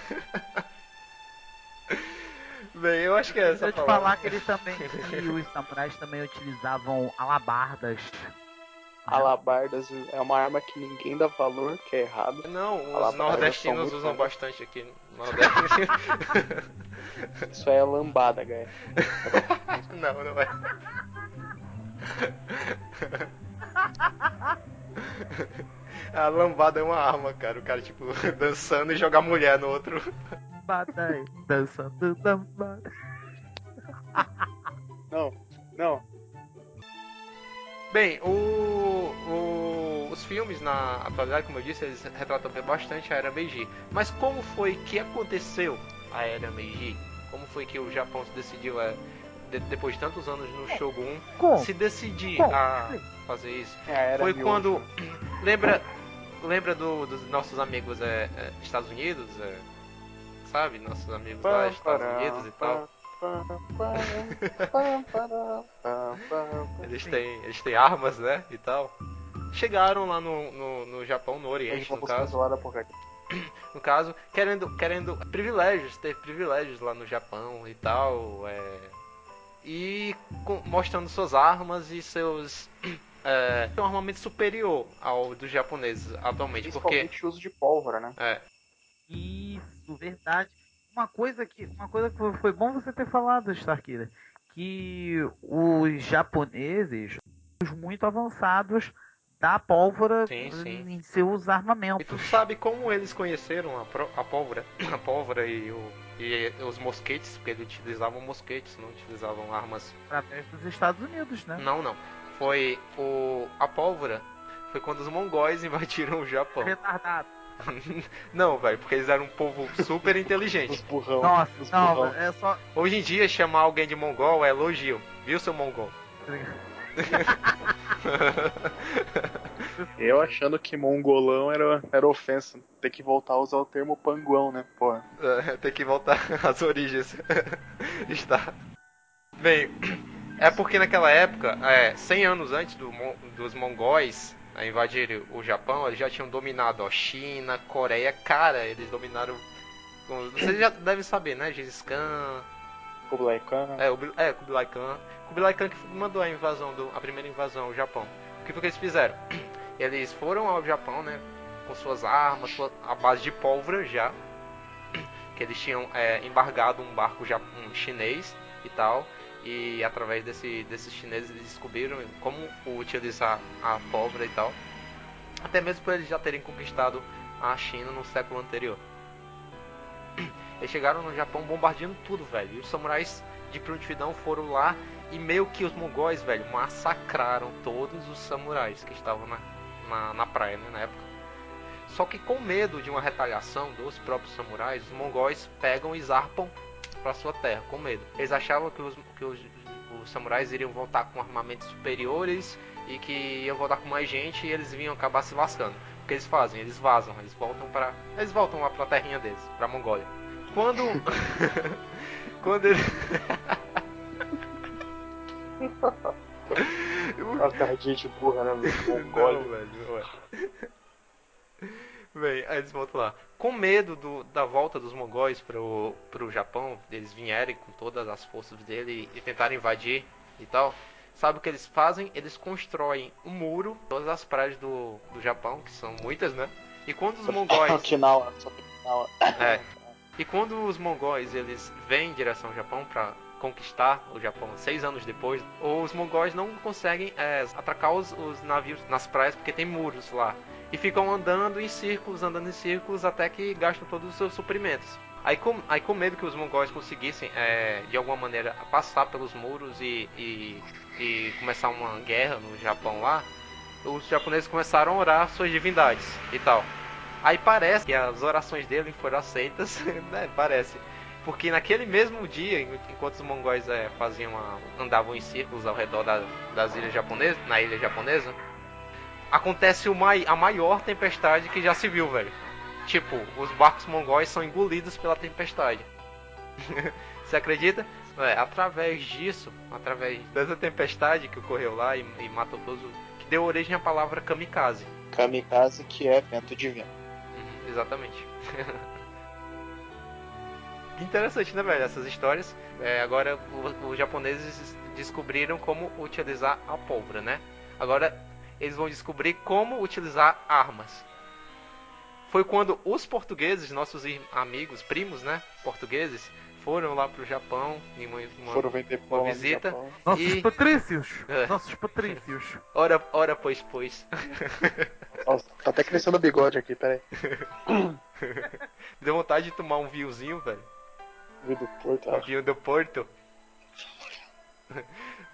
Bem, eu acho que é essa eu te falar que eles também, que os samurais também utilizavam alabardas. Alabardas é uma arma que ninguém dá valor, que é errado. Não, os Alabardas nordestinos usam bons. bastante aqui no Nordeste. Isso é lambada, galera. não, não é. A lambada é uma arma, cara. O cara, tipo, dançando e jogar mulher no outro. Lambada aí, dançando lambada. Não, não. Bem, o, o- os filmes na atualidade, como eu disse, eles retratam bem bastante a Era Meiji. Mas como foi que aconteceu a Era Meiji? Como foi que o Japão se decidiu, é, de- depois de tantos anos no Shogun, Como? se decidir Como? a fazer isso? É Foi miojo. quando. Lembra, lembra do- dos nossos amigos é, é, Estados Unidos? é, sabe? Nossos amigos lá, Estados Unidos e tal. Eles têm, eles têm armas, né? E tal. Chegaram lá no, no, no Japão, no Eles Oriente, no caso. No caso, querendo, querendo privilégios, ter privilégios lá no Japão e tal. é, e com- mostrando suas armas e seus. É, um armamento superior ao dos japoneses atualmente. Porque. Principalmente o uso de pólvora, né? É, Isso, verdade. Uma coisa que, uma coisa que foi- bom você ter falado, Starkiller, que os japoneses, os muito avançados da pólvora Sim, sim. em seus E armamentos. tu sabe como eles conheceram a, a pólvora, a pólvora e, o- e os mosquetes, porque eles utilizavam mosquetes, não utilizavam armas. Através dos Estados Unidos, né? Não, não. Foi o a pólvora foi quando os mongóis invadiram o Japão. Retardado. não, velho, porque eles eram um povo super inteligente. Os burrão. Nossa, os não, burrão. é só. Hoje em dia chamar alguém de mongol é elogio. Viu seu mongol? Eu achando que mongolão era, era ofensa. Tem que voltar a usar o termo panguão, né? Porra. É, Tem que voltar às origens. Está. Bem, é porque naquela época, é, 100 anos antes do dos mongóis a invadirem o Japão, eles já tinham dominado a China, Coreia. Cara, eles dominaram. Vocês já devem saber, né? Gengis Khan, Kublai Khan. é, o, é, Kublai Khan. Kublai Khan que mandou a invasão, do, a primeira invasão ao Japão. O que foi que eles fizeram? Eles foram ao Japão, né? Com suas armas, sua, a base de pólvora já. Que eles tinham é, embargado um barco um chinês e tal. E através desse, desses chineses eles descobriram como utilizar a pólvora e tal. Até mesmo por eles já terem conquistado a China no século anterior. Eles chegaram no Japão bombardeando tudo, velho. E os samurais de prontidão foram lá e meio que os mongóis, velho, massacraram todos os samurais que estavam na, na, na praia, né, na época. Só que com medo de uma retaliação dos próprios samurais, os mongóis pegam e zarpam para sua terra, com medo. Eles achavam que os, que os, os samurais iriam voltar com armamentos superiores e que iam voltar com mais gente e eles iam acabar se lascando. O que eles fazem? Eles vazam, eles voltam para, eles voltam lá para a terrinha deles, para Mongólia. Quando quando eles A tardinha de burra, né? Mongólia. velho, não é. Bem, aí eles voltam lá. Com medo do- da volta dos mongóis pro, pro Japão, eles vierem com todas as forças dele e tentarem invadir e tal, sabe o que eles fazem? Eles constroem um muro, todas as praias do, do Japão, que são muitas, né? E quando os mongóis. Okinawa, só Okinawa. É. E quando os mongóis eles vêm em direção ao Japão para conquistar o Japão seis anos depois, os mongóis não conseguem é, atracar os, os navios nas praias porque tem muros lá. E ficam andando em círculos, andando em círculos até que gastam todos os seus suprimentos. Aí com, aí com medo que os mongóis conseguissem é, de alguma maneira passar pelos muros e, e, e começar uma guerra no Japão lá, os japoneses começaram a orar suas divindades e tal. Aí parece que as orações dele foram aceitas, né? Parece. Porque naquele mesmo dia, enquanto os mongóis é, faziam uma, andavam em círculos ao redor da, das ilhas japonesas, na ilha japonesa, acontece uma, a maior tempestade que já se viu, velho. Tipo, os barcos mongóis são engolidos pela tempestade. Você acredita? É, através disso, através dessa tempestade que ocorreu lá e, e matou todos, que deu origem à palavra kamikaze. Kamikaze, que é vento divino. Uhum, exatamente. que interessante, né, velho? Essas histórias. É, agora, os japoneses descobriram como utilizar a pólvora, né? Agora, eles vão descobrir como utilizar armas. Foi quando os portugueses, nossos amigos, primos, né, portugueses, foram lá pro Japão em uma, uma, foram vender uma visita. Nossos e... patrícios! É. Nossos patrícios! Ora, ora, pois, pois. Nossa, tá até crescendo o bigode aqui, peraí. Deu vontade de tomar um vinhozinho, velho. Vinho do Porto, Um vinho do Porto.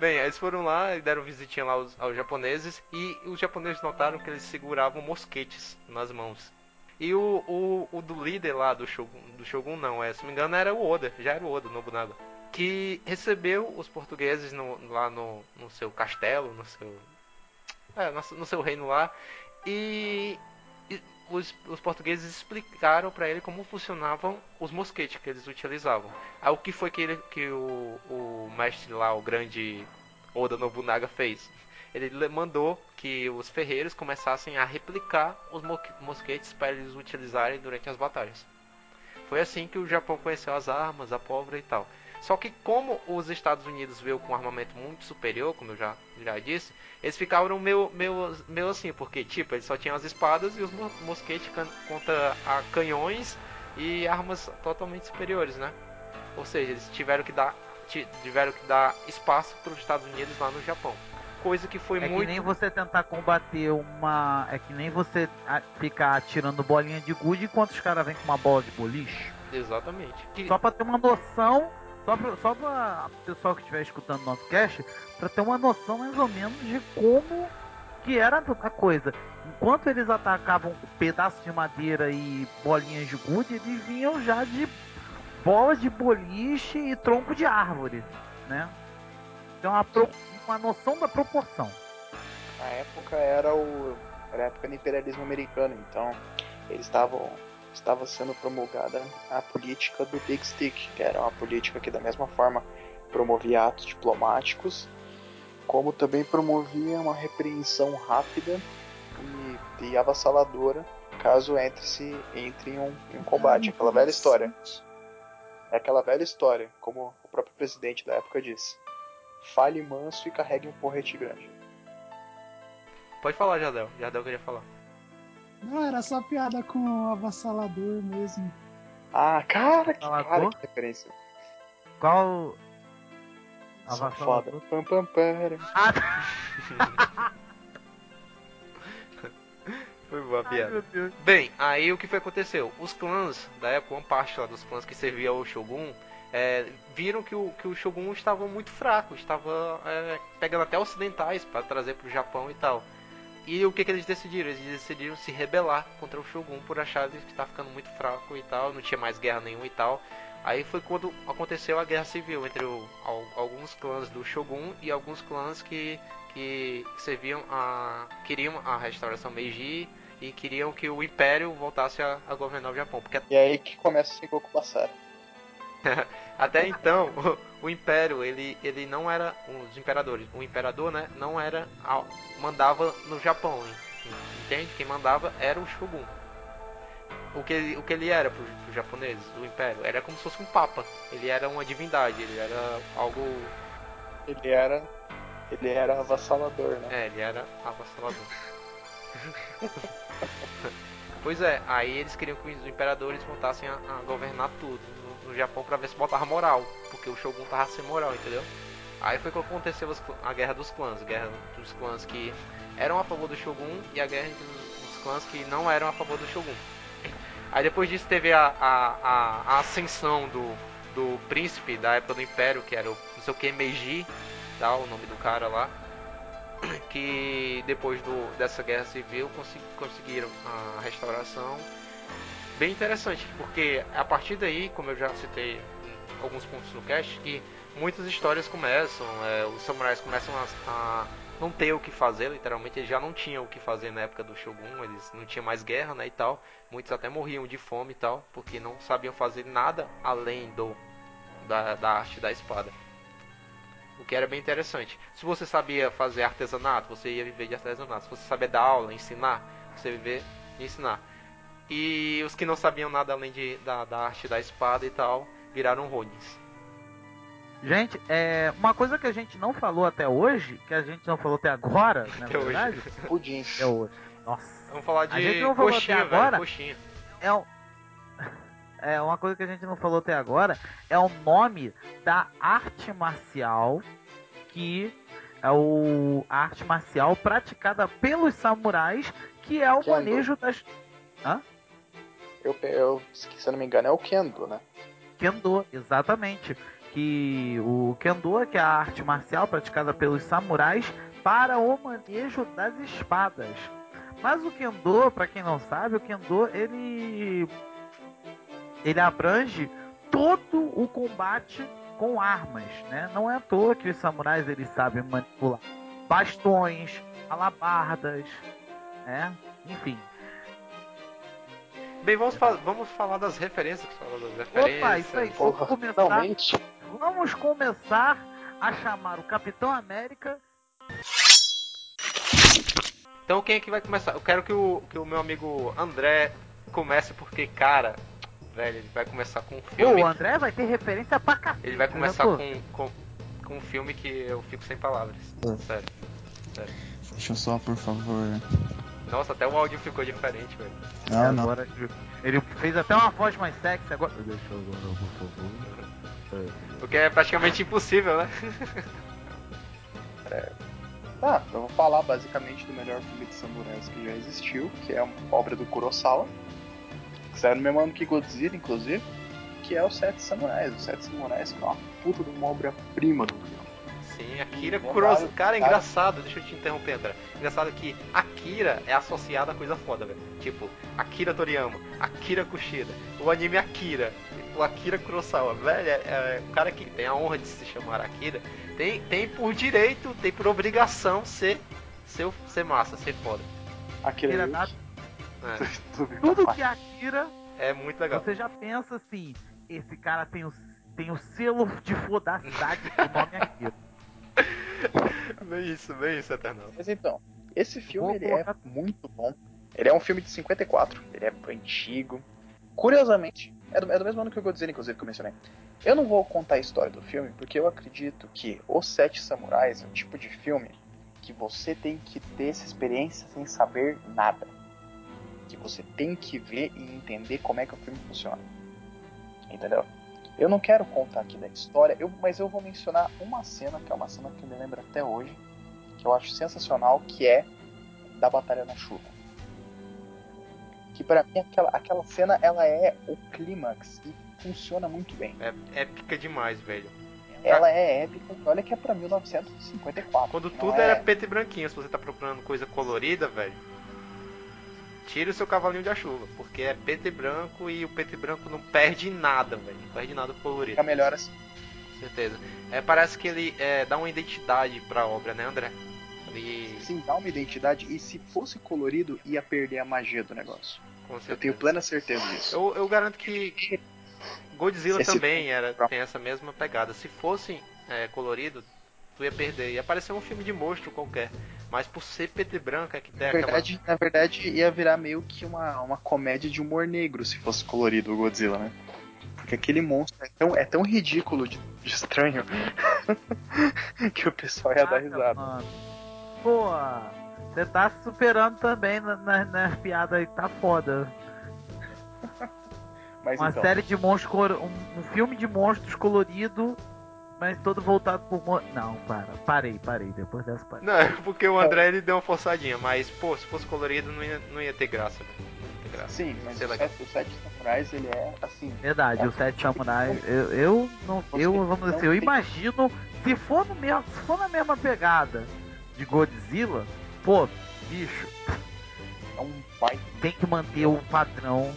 Bem, eles foram lá e deram visitinha lá aos, aos japoneses e os japoneses notaram que eles seguravam mosquetes nas mãos. E o, o, o do líder lá do Shogun, do Shogun não, é, se não me engano era o Oda, já era o Oda, Nobunaga. Que recebeu os portugueses no, lá no, no seu castelo, no seu. É, no, no seu reino lá. E, e os, os, portugueses explicaram para ele como funcionavam os mosquetes que eles utilizavam. Aí o que foi que, ele, que o, o mestre lá, o grande Oda Nobunaga fez? ele mandou que os ferreiros começassem a replicar os mosquetes para eles utilizarem durante as batalhas. Foi assim que o Japão conheceu as armas, a pólvora e tal. Só que como os Estados Unidos veio com um armamento muito superior, como eu já, já disse, eles ficaram meio, meio, meio assim, porque tipo, eles só tinham as espadas e os mosquetes contra a canhões e armas totalmente superiores, né? Ou seja, eles tiveram que dar, tiveram que dar espaço para os Estados Unidos lá no Japão coisa que foi é muito. É que nem você tentar combater uma. É que nem você ficar atirando bolinha de gude enquanto os caras vêm com uma bola de boliche. Exatamente. Que... Só pra ter uma noção. Só pra, só pra pessoal que estiver escutando nosso cast, pra ter uma noção mais ou menos de como que era a coisa. Enquanto eles atacavam pedaços de madeira e bolinhas de gude, eles vinham já de bolas de boliche e tronco de árvore, né? Então a, pro, uma noção da proporção. Na época era o era a época do imperialismo americano, então eles estavam estava sendo promulgada a política do Big Stick, que era uma política que da mesma forma promovia atos diplomáticos, como também promovia uma repreensão rápida e, e avassaladora caso entre-se entre em um, em um combate, aquela velha história. É aquela velha história, como o próprio presidente da época disse fale manso e carregue um porrete grande. Pode falar, Jadel. Jadel queria falar. Não, era só piada com o avassalador mesmo. Ah, cara, que, cara, que referência. Qual. Avassalador? Pam, pam, pam. Ah. Foi boa piada. Ai, Bem, aí o que foi aconteceu? Os clãs da época, uma parte lá dos clãs que servia ao Shogun, é, viram que o, que o Shogun estava muito fraco, estava é, pegando até ocidentais para trazer para o Japão e tal. E o que, que eles decidiram? Eles decidiram se rebelar contra o Shogun por achar que estava ficando muito fraco e tal, não tinha mais guerra nenhuma e tal. Aí foi quando aconteceu a guerra civil entre o, alguns clãs do Shogun e alguns clãs que, que serviam a. queriam a restauração Meiji e queriam que o Império voltasse a, a governar o Japão. Porque... E aí que começa o Sengoku Basara. Até então, o, o, Império, ele, ele não era os imperadores, o imperador, né, não era mandava no Japão, entende? Quem mandava era o Shogun. O que, o que ele era para os japoneses, o Império, era como se fosse um papa. Ele era uma divindade, ele era algo ele era Ele era avassalador, né? É, ele era avassalador. pois é, aí eles queriam que os imperadores voltassem a, a governar tudo no, no Japão pra ver se botava moral, porque o Shogun tava sem moral, entendeu? Aí foi que aconteceu a guerra dos clãs, a guerra dos clãs que eram a favor do Shogun e a guerra entre os, os clãs que não eram a favor do Shogun. Aí depois disso teve a, a, a, a ascensão do, do príncipe da época do Império, que era o não sei o que, Meiji, tá, o nome do cara lá, que depois do, dessa guerra civil consegui- conseguiram a restauração. Bem interessante, porque a partir daí, como eu já citei alguns pontos no cast, que muitas histórias começam, é, os samurais começam a, a não ter o que fazer, literalmente eles já não tinham o que fazer na época do Shogun, eles não tinham mais guerra, né, e tal. Muitos até morriam de fome e tal, porque não sabiam fazer nada além do da, da arte da espada. O que era bem interessante. Se você sabia fazer artesanato, você ia viver de artesanato. Se você sabia dar aula, ensinar, você ia viver de ensinar. E os que não sabiam nada além de, da, da arte da espada e tal, viraram rodins. Gente, é, uma coisa que a gente não falou até hoje, que a gente não falou até agora, na Até hoje. verdade, Pudim. até hoje. Nossa. Vamos falar A gente de não falou coxinha, até velho. agora. Coxinha. É, um- é uma coisa que a gente não falou até agora, é o nome da arte marcial que é o a arte marcial praticada pelos samurais, que é o Kendo. manejo das Hã? Eu, eu, se eu não me engano, é o Kendo, né? Kendo, exatamente. Que o Kendo, que é a arte marcial praticada pelos samurais para o manejo das espadas. Mas o Kendo, para quem não sabe, o Kendo ele ele abrange todo o combate com armas, né? Não é à toa que os samurais eles sabem manipular bastões, alabardas, né? Enfim. Bem, vamos, fa- vamos falar das referências. Falar das referências. Opa, isso aí. Vamos Porra, começar, finalmente. vamos começar a chamar o Capitão América. Então quem é que vai começar? Eu quero que o, que o meu amigo André comece porque, cara, velho, ele vai começar com um Pô, filme. o André vai ter referência pra cacete. Ele vai já começar tô- com, com, com um filme que eu fico sem palavras. Sério. Sério. Deixa eu só, por favor. Nossa, até o áudio ficou diferente, velho. Não, não. Agora, ele fez até uma voz mais sexy agora. Deixa eu agora, por favor. O que é praticamente impossível, né? Tá, eu vou falar basicamente do melhor filme de samurais que já existiu, que é uma obra do Kurosawa, que saiu no mesmo ano que Godzilla, inclusive, que é o Sete Samurais. O Sete Samurais que é uma puta de uma obra-prima do filme. Sim, Akira Kurosawa. Cara, é engraçado, deixa eu te interromper, André. Engraçado que Akira é associada a coisa foda, velho. Tipo, Akira Toriyama, Akira Kushida, o anime Akira, o Akira Kurosawa, velho, é, é, o cara que tem a honra de se chamar Akira, tem, tem por direito, tem por obrigação ser, ser, ser massa, ser foda. Akira dá- É, Tudo que Akira, é muito legal. você já pensa assim: esse cara tem o, tem o selo de fodacidade do nome Akira. Bem isso, bem isso, Eternal. Mas então, esse filme ele é muito bom. Ele é um filme de 54, ele é antigo. Curiosamente, é do, é do mesmo ano que o Godzilla, inclusive, que eu mencionei. Eu não vou contar a história do filme, porque eu acredito que Os Sete Samurais é um tipo de filme que você tem que ter essa experiência sem saber nada. Que você tem que ver e entender como é que o filme funciona. Entendeu? Eu não quero contar aqui da história, eu- mas eu vou mencionar uma cena, que é uma cena que eu me lembro até hoje, que eu acho sensacional, que é da Batalha na Chuva. Que pra mim aquela, aquela cena ela é o clímax e funciona muito bem. É épica demais, velho. Ela é épica, olha que é pra 1954. Quando tudo é- era preto e branquinho, se você tá procurando coisa colorida, velho, tire o seu cavalinho de chuva, porque é preto e branco e o preto e branco não perde nada, velho. Não perde nada colorido, Fica melhor assim. com certeza. É, parece que ele é, dá uma identidade pra obra, né, André? Ele, Sim, dá uma identidade e se fosse colorido ia perder a magia do negócio. com Eu tenho plena certeza disso. Eu, eu garanto que Godzilla Esse também era, tem essa mesma pegada. Se fosse é, colorido, tu ia perder. Ia parecer um filme de monstro qualquer. Mas por ser preto e branco é que tem Na aquela... verdade, na verdade, ia virar meio que uma, uma comédia de humor negro se fosse colorido o Godzilla, né? Porque aquele monstro é tão, é tão ridículo de, de estranho que o pessoal ia dar risada. mano. Pô, você tá se superando também na, na, nas piadas aí, tá foda. Mas Uma então, série de monstros, um, um filme de monstros colorido, mas todo voltado por mon... Não, para, parei, parei, depois dessa parei. Não, é porque o André ele deu uma forçadinha, mas pô, se fosse colorido não ia, não ia ter graça, velho. Não ia ter graça. sim, mas Sei o sete, o Sete Samurais, ele é assim. Verdade, o Sete Samurai, eu, eu não, eu vamos dizer, assim, eu imagino, se for no mesmo, se for na mesma pegada de Godzilla, pô, bicho, É um pai. tem que manter o padrão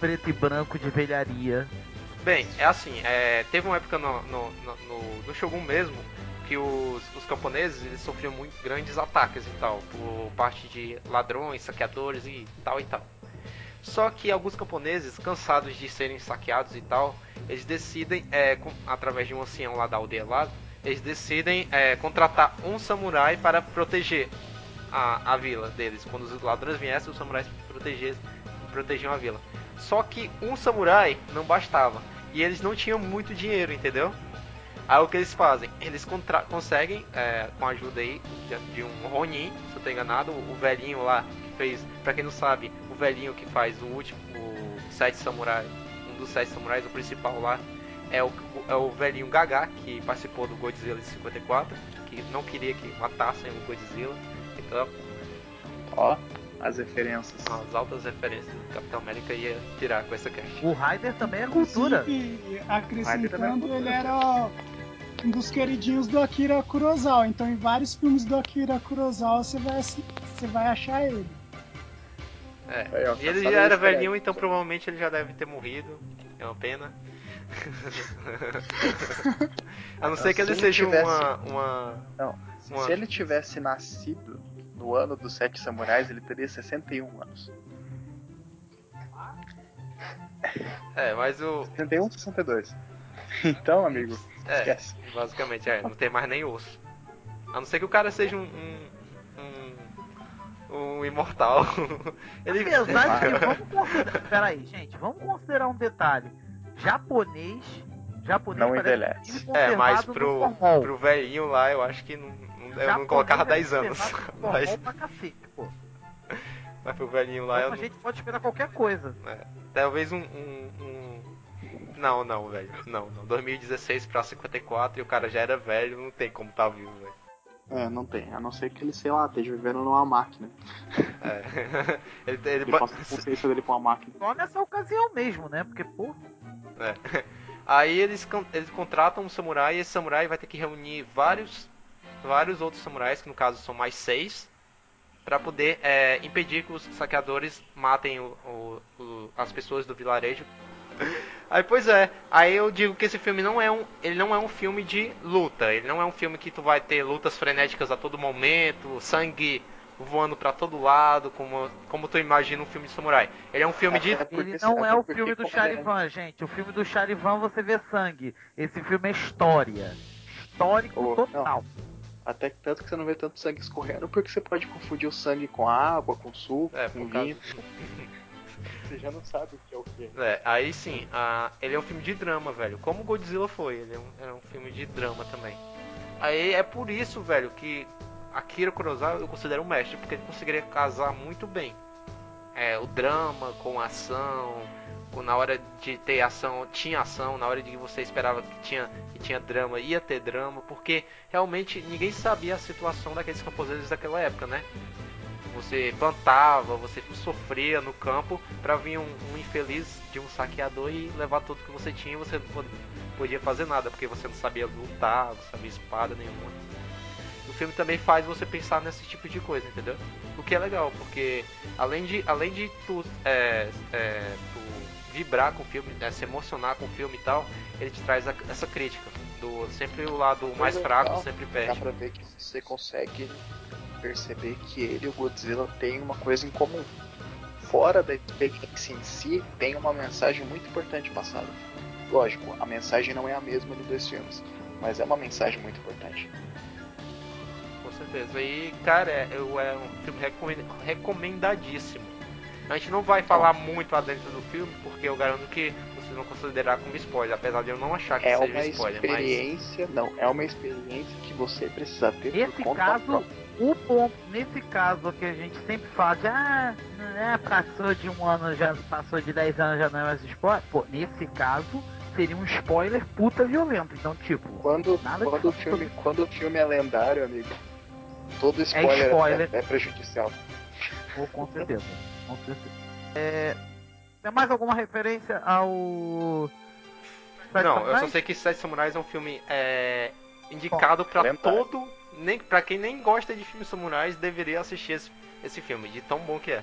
preto e branco de velharia. Bem, é assim, é, teve uma época no, no, no, no- Shogun mesmo que os, os camponeses eles sofriam muito grandes ataques e tal, por parte de ladrões, saqueadores e tal e tal. Só que alguns camponeses, cansados de serem saqueados e tal, eles decidem, é, com- através de um ancião lá da aldeia lá, eles decidem é, contratar um samurai para proteger a, a vila deles. Quando os ladrões viessem, os samurais proteger, protegiam a vila. Só que um samurai não bastava. E eles não tinham muito dinheiro, entendeu? Aí o que eles fazem? Eles conseguem, é, com a ajuda aí de, um Ronin, se eu tô enganado, o, o velhinho lá que fez, pra quem não sabe, o velhinho que faz o último, o Sete Samurai, um dos Sete Samurais, o principal lá, é o, é o velhinho Gaga, que participou do Godzilla de 54, que não queria que matassem o Godzilla, então Ó, as referências. as altas referências do Capitão América ia tirar com essa cast. O Raider também é cultura. Inclusive, Vai, acrescentando, ele ele era um dos queridinhos do Akira Kurosawa. Então, em vários filmes do Akira Kurosawa, você vai, você vai achar ele. É, Aí, ó, e ele já era velhinho, então provavelmente ele já deve ter morrido. É uma pena. A não ser que ele seja tivesse- uma, uma. Não, Uma- se ele tivesse nascido no ano dos Sete Samurais, ele teria 61 anos. É, mas o. 61, 62. Então, amigo, É, esquece. basicamente, é, não tem mais nem osso. A não ser que o cara seja um. um, um, um imortal. ele. Apesar de que, vamos considerar, peraí, gente, vamos considerar um detalhe. Japonês, japonês Não envelhece. É, mas pro, pro velhinho lá, eu acho que não, não- eu não colocava é 10 anos. conservado no Mas, pra cacete, pô. mas pro velhinho lá, eu a não, gente pode esperar qualquer coisa. Talvez um, um, um- Não, não, velho. Não, não. 2016 pra 54 e o cara já era velho, não tem como tá vivo, velho. É, não tem. A não ser que ele, sei lá, esteja vivendo numa máquina. É. ele, ele, Ele pa- passa a consciência dele pra uma máquina. Só nessa ocasião mesmo, né? Porque, pô, é. Aí eles, eles contratam um samurai e esse samurai vai ter que reunir vários, vários outros samurais, que no caso são mais seis, pra poder é, impedir que os saqueadores matem o- o- o- as pessoas do vilarejo. Aí, pois é, aí eu digo que esse filme não é um, ele não é um filme de luta, ele não é um filme que tu vai ter lutas frenéticas a todo momento, sangue voando pra todo lado, como, como tu imagina um filme de samurai. Ele é um filme de ele não é até o filme do Charivan, gente. O filme do Charivan você vê sangue. Esse filme é história. Histórico total. Até que tanto que você não vê tanto sangue escorrendo, porque você pode confundir o sangue com água, com suco, É, com vinho. Você já não sabe o que é o que. É, aí sim, a- ele é um filme de drama, velho. Como Godzilla foi, ele é um, era um filme de drama também. Aí é por isso, velho, que Akira Kurosawa eu considero um mestre, porque ele conseguiria casar muito bem. É, o drama com a ação, na hora de ter ação, tinha ação, na hora de que você esperava que tinha, que tinha drama, ia ter drama, porque realmente ninguém sabia a situação daqueles camponeses daquela época, né? Você plantava, você sofria no campo pra vir um, um infeliz de um saqueador e levar tudo que você tinha e você não pod- podia fazer nada, porque você não sabia lutar, não sabia espada nenhuma. O filme também faz você pensar nesse tipo de coisa, entendeu? O que é legal, porque além de, além de tu, é, é, vibrar com o filme, né, se emocionar com o filme e tal, ele te traz a- essa crítica. Do, sempre o lado mais Mas é fraco legal, sempre Dá perde. pra ver que você consegue perceber que ele e o Godzilla têm uma coisa em comum. Fora da experiência em si, tem uma mensagem muito importante passada. Lógico, a mensagem não é a mesma dos dois filmes, mas é uma mensagem muito importante. Com certeza. E, cara, é, é um filme recomenda- recomendadíssimo. A gente não vai falar muito adentro do filme, porque eu garanto que vocês vão considerar como spoiler, apesar de eu não achar que É seja uma spoiler, experiência. Não, é uma experiência que você precisa ter Nesse por conta caso, o ponto, nesse caso que a gente sempre fala de ah, não é, passou de um ano, já passou de 10 anos, já não é mais spoiler. Pô, nesse caso, seria um spoiler puta violento. Então, tipo, Quando, quando, o filme, quando o filme é lendário, amigo, todo spoiler é, spoiler. é prejudicial. Pô, com certeza. Com certeza. É, tem mais alguma referência ao. Sete Não, eu só Samurais? sei que Sete Samurais é um filme é, indicado pra lendário. todo. Nem, pra quem nem gosta de filmes samurais, deveria assistir esse, esse filme, de tão bom que é.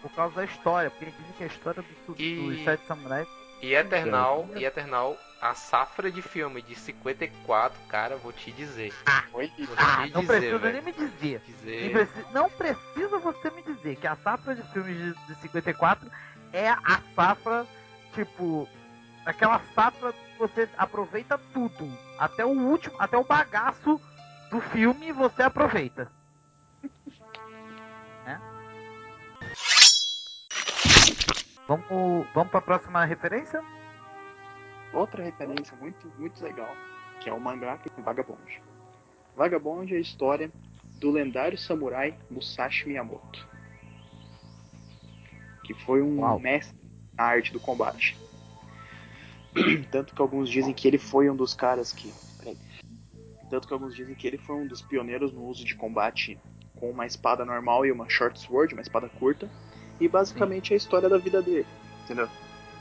Por causa da história, porque dizem que a história do, do, E- dos Sete Samurais. E Eternal, e Eternal, a safra de filme de 54, cara, vou te dizer. Oi? Vou te Ah, não dizer, precisa velho. nem me dizer. Dizer- preci- Não precisa você me dizer que a safra de filmes de, de 54 é a safra, tipo, aquela safra que você aproveita tudo. Até o último, até o bagaço do filme você aproveita. Né? Vamos, vamos pra próxima referência? Outra referência muito, muito legal, que é o mangá Vagabond. Vagabond é a história do lendário samurai Musashi Miyamoto, que foi um Uau. mestre na arte do combate. Tanto que alguns dizem que ele foi um dos caras que. Tanto que alguns dizem que ele foi um dos pioneiros no uso de combate com uma espada normal e uma short sword, uma espada curta. E basicamente é a história da vida dele, entendeu?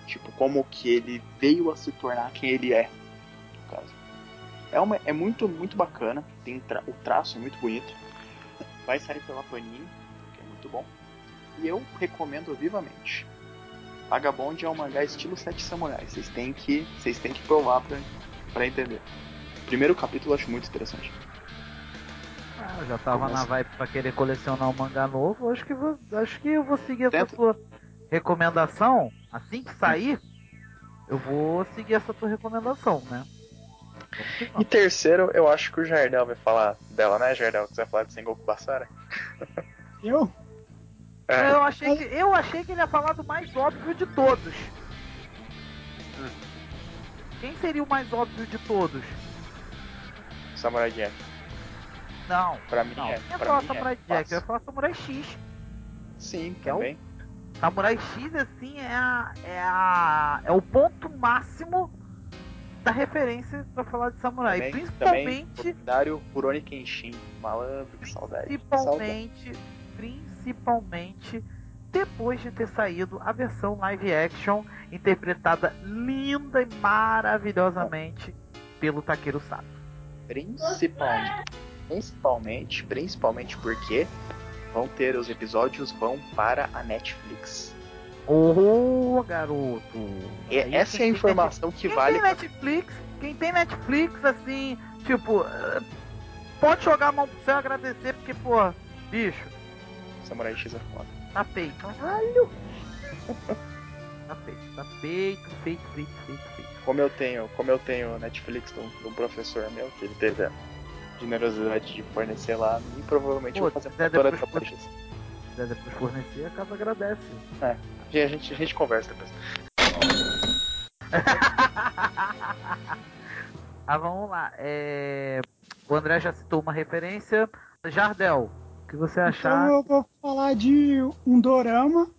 Tipo, como que ele veio a se tornar quem ele é, no caso. É, uma, é muito, muito bacana, tem tra- o traço é muito bonito. Vai sair pela Panini, que é muito bom. E eu recomendo vivamente. Vagabond é um mangá estilo Sete Samurais. Vocês têm que, vocês têm que provar pra, pra entender. Primeiro capítulo eu acho muito interessante. Ah, eu já tava Começa. na vibe pra querer colecionar um mangá novo. Acho que vou, acho que eu vou seguir essa Tenta. tua recomendação. Assim que sair, eu vou seguir essa tua recomendação, né? Que E terceiro, eu acho que o Jardel vai falar dela, né, Jardel? Que você vai falar de Sengoku Basara. Eu? É. Eu achei que eu achei que ele ia falar do mais óbvio de todos. Quem seria o mais óbvio de todos? Samurai Jack. Não. Pra mim não. é. Eu ia falar mim Samurai é. Jack, eu ia falar Samurai X. Sim, é o- também. Samurai X, assim, é a, é a. é o ponto máximo da referência pra falar de samurai. Também, Principalmente. lendário Rurouni Kenshin. Malandro, que saudade. que saudade. Principalmente, principalmente depois de ter saído a versão live action interpretada linda e maravilhosamente pelo Takeru Sato. Principalmente, principalmente, principalmente porque vão ter os episódios vão para a Netflix. Ô, garoto! E Aí essa é a quem informação que Quem vale. tem Netflix, quem tem Netflix, assim, tipo, pode jogar a mão pro céu e agradecer, porque, pô, bicho, Samurai X é foda. tá feito. Caralho! Tá feito, tá feito, feito, feito, feito, feito. Como eu tenho, como eu tenho Netflix de um, de um professor meu, que ele teve generosidade de fornecer lá a mim, provavelmente eu Pô, vou fazer se quiser toda depois, Samurai X. se quiser depois fornecer, a casa agradece. É, a gente, a gente conversa depois. ah, vamos lá. É... O André já citou uma referência. Jardel, o que você achar? Então eu vou falar de um dorama,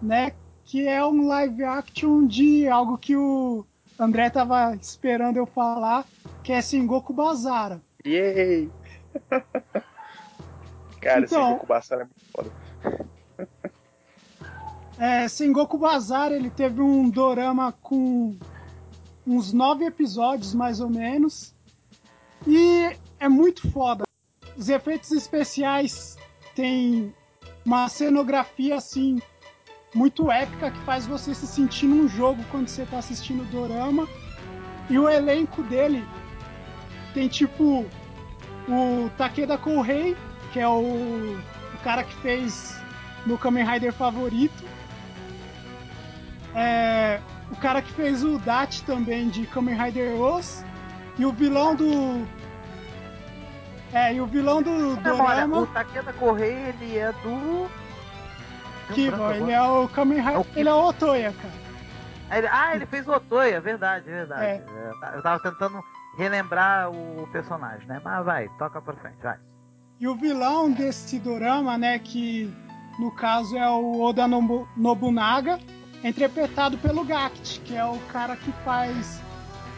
né? Que é um live action de algo que o André tava esperando eu falar, que é Sengoku Basara. Yay! Cara, Então- Goku Basara é muito foda. É, Sengoku Basara, ele teve um dorama com uns nove episódios, mais ou menos. E é muito foda. Os efeitos especiais têm uma cenografia, assim, muito épica, que faz você se sentir num jogo quando você tá assistindo o dorama. E o elenco dele tem, tipo, o Takeda Kourei, que é o, o cara que fez meu Kamen Rider favorito. É, o cara que fez o Dat também de Kamen Rider Os. E o vilão do. É, e o vilão do Dorama. o Takeda Correia, ele é do. Kiba, ele é o Kamen Rider. É ele é o Otoya, cara. Ah, ele fez o Otoy, é verdade, é verdade. É, Eu tava tentando relembrar o personagem, né? Mas vai, toca pra frente, vai. E o vilão desse dorama, né, que no caso é o Oda Nobu- Nobunaga, é interpretado pelo Gact, que é o cara que faz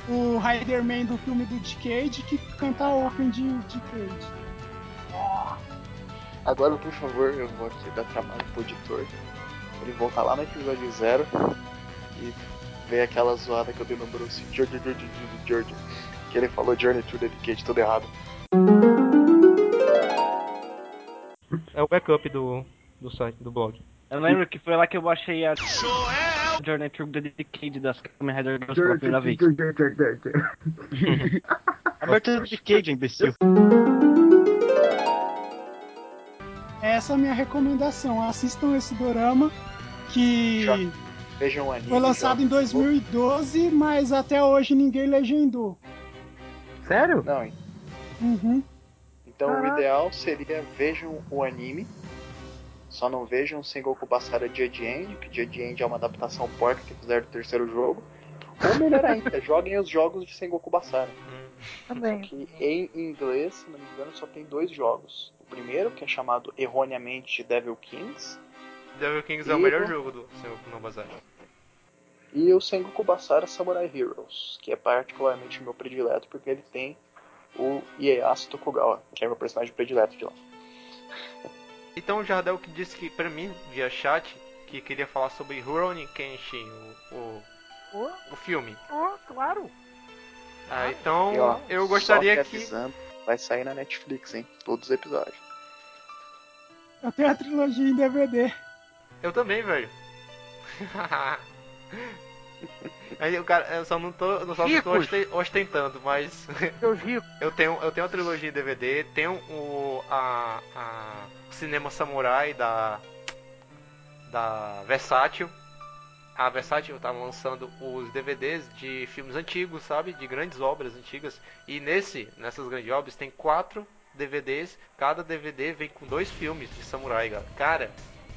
o Riderman do filme do Decade, que canta a Open de Decade. Agora, por favor, eu vou aqui dar trabalho pro editor. Ele voltar lá no episódio zero e ver aquela zoada que eu dei no Bruce. George, George, George, George. Que ele falou Journey to the Decade, tudo errado. É o backup do, do site, do blog. Eu lembro que foi lá que eu baixei a Journey Through the Decade das Kamen Rider Girls pela primeira vez. Abertura do Decade, imbecil. Essa é a minha recomendação. Assistam esse dorama que Vejam o anime. foi lançado em joguem. 2012, mas até hoje ninguém legendou. Sério? Não, hein? Uhum. Então o ideal seria vejam o anime. Só não vejam Sengoku Basara Judge End, que Judge End é uma adaptação porca que fizeram do terceiro jogo. Ou melhor ainda, joguem os jogos de Sengoku Basara. Também. Que em inglês, se não me engano, só tem dois jogos. O primeiro, que é chamado erroneamente Devil Kings, Devil Kings é o E- melhor jogo do Senhor no Bazar. E o Sengoku Basara Samurai Heroes, que é particularmente meu predileto porque ele tem o Ieyasu Tokugawa, que é meu personagem predileto de lá. Então o Jardel que disse que pra mim, via chat, que queria falar sobre Rurouni Kenshin, o, o, o filme. Oh, claro. Ah, então E, ó, eu gostaria que que. avisando, vai sair na Netflix, hein? Todos os episódios. Eu tenho a trilogia em DVD. Eu também, velho. Aí o cara, eu só não tô, eu só não tô ostentando, mas ricos. eu tenho, eu tenho a trilogia em DVD, tenho o a, a cinema samurai da da Versátil. A Versátil tá lançando os DVDs de filmes antigos, sabe? De grandes obras antigas. E nesse, nessas grandes obras tem quatro DVDs. Cada DVD vem com dois filmes de samurai, cara. Cara,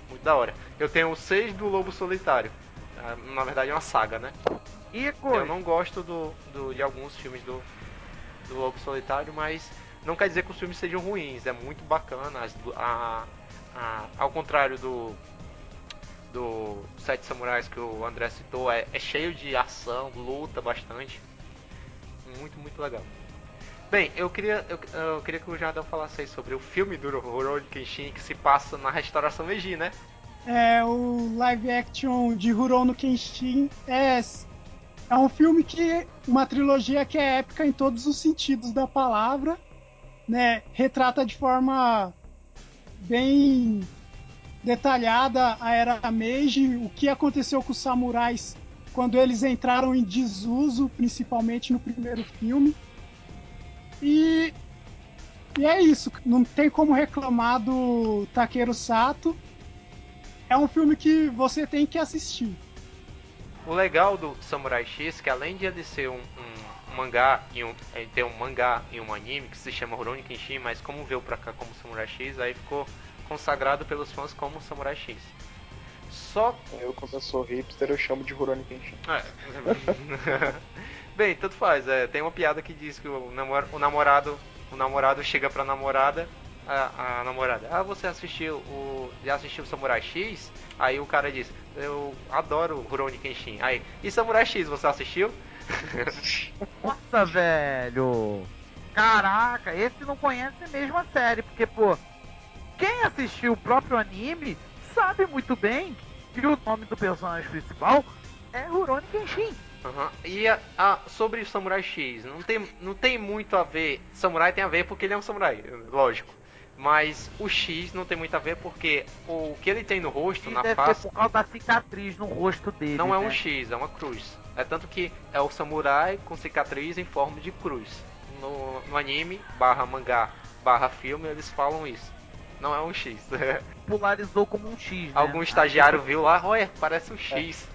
muito da hora. Eu tenho seis do Lobo Solitário. Ah, Na verdade é uma saga, né? Rico. Eu não gosto do, do- de alguns filmes do, do Lobo Solitário, mas não quer dizer que os filmes sejam ruins. É muito bacana. As, a, a- ao contrário do do Sete Samurais que o André citou, é, é cheio de ação, luta bastante. Muito, muito legal. Bem, eu queria, eu, eu queria que o Jardão falasse aí sobre o filme do Rurouni Kenshin que se passa na restauração Meiji, né? É o live action de Rurouni Kenshin é é um filme que uma trilogia que é épica em todos os sentidos da palavra, né? Retrata de forma bem detalhada a era Meiji, o que aconteceu com os samurais quando eles entraram em desuso, principalmente no primeiro filme. E, e é isso, não tem como reclamar do Takeru Sato. É um filme que você tem que assistir. O legal do Samurai X é que além de ele ser um, um mangá e um, ele ter um mangá e um anime que se chama Rurouni Kenshin, mas como veio pra cá como Samurai X, aí ficou consagrado pelos fãs como Samurai X. Só Eu, como eu sou hipster, eu chamo de Rurouni Kenshin. É. Bem, tanto faz. É, tem uma piada que diz que o, namor- o namorado o namorado chega pra namorada, a, a namorada, ah, você assistiu o. Já assistiu Samurai X? Aí o cara diz, eu adoro Rurouni Kenshin. Aí, e Samurai X, você assistiu? Nossa, velho. Caraca, esse não conhece mesmo a série, porque, pô, quem assistiu o próprio anime sabe muito bem que o nome do personagem principal é Rurouni Kenshin. Aham. E a, a- sobre o Samurai X, não tem, não tem muito a ver. Samurai tem a ver porque ele é um samurai, lógico. Mas o X não tem muito a ver porque o que ele tem no rosto, na Deve face, ser por causa da cicatriz no rosto dele. não é um né? X, é uma cruz. É tanto que é o samurai com cicatriz em forma de cruz. No, no anime, barra mangá, barra filme, eles falam isso. Não é um X. Popularizou como um X. Né? Algum estagiário viu lá, olha, parece um X.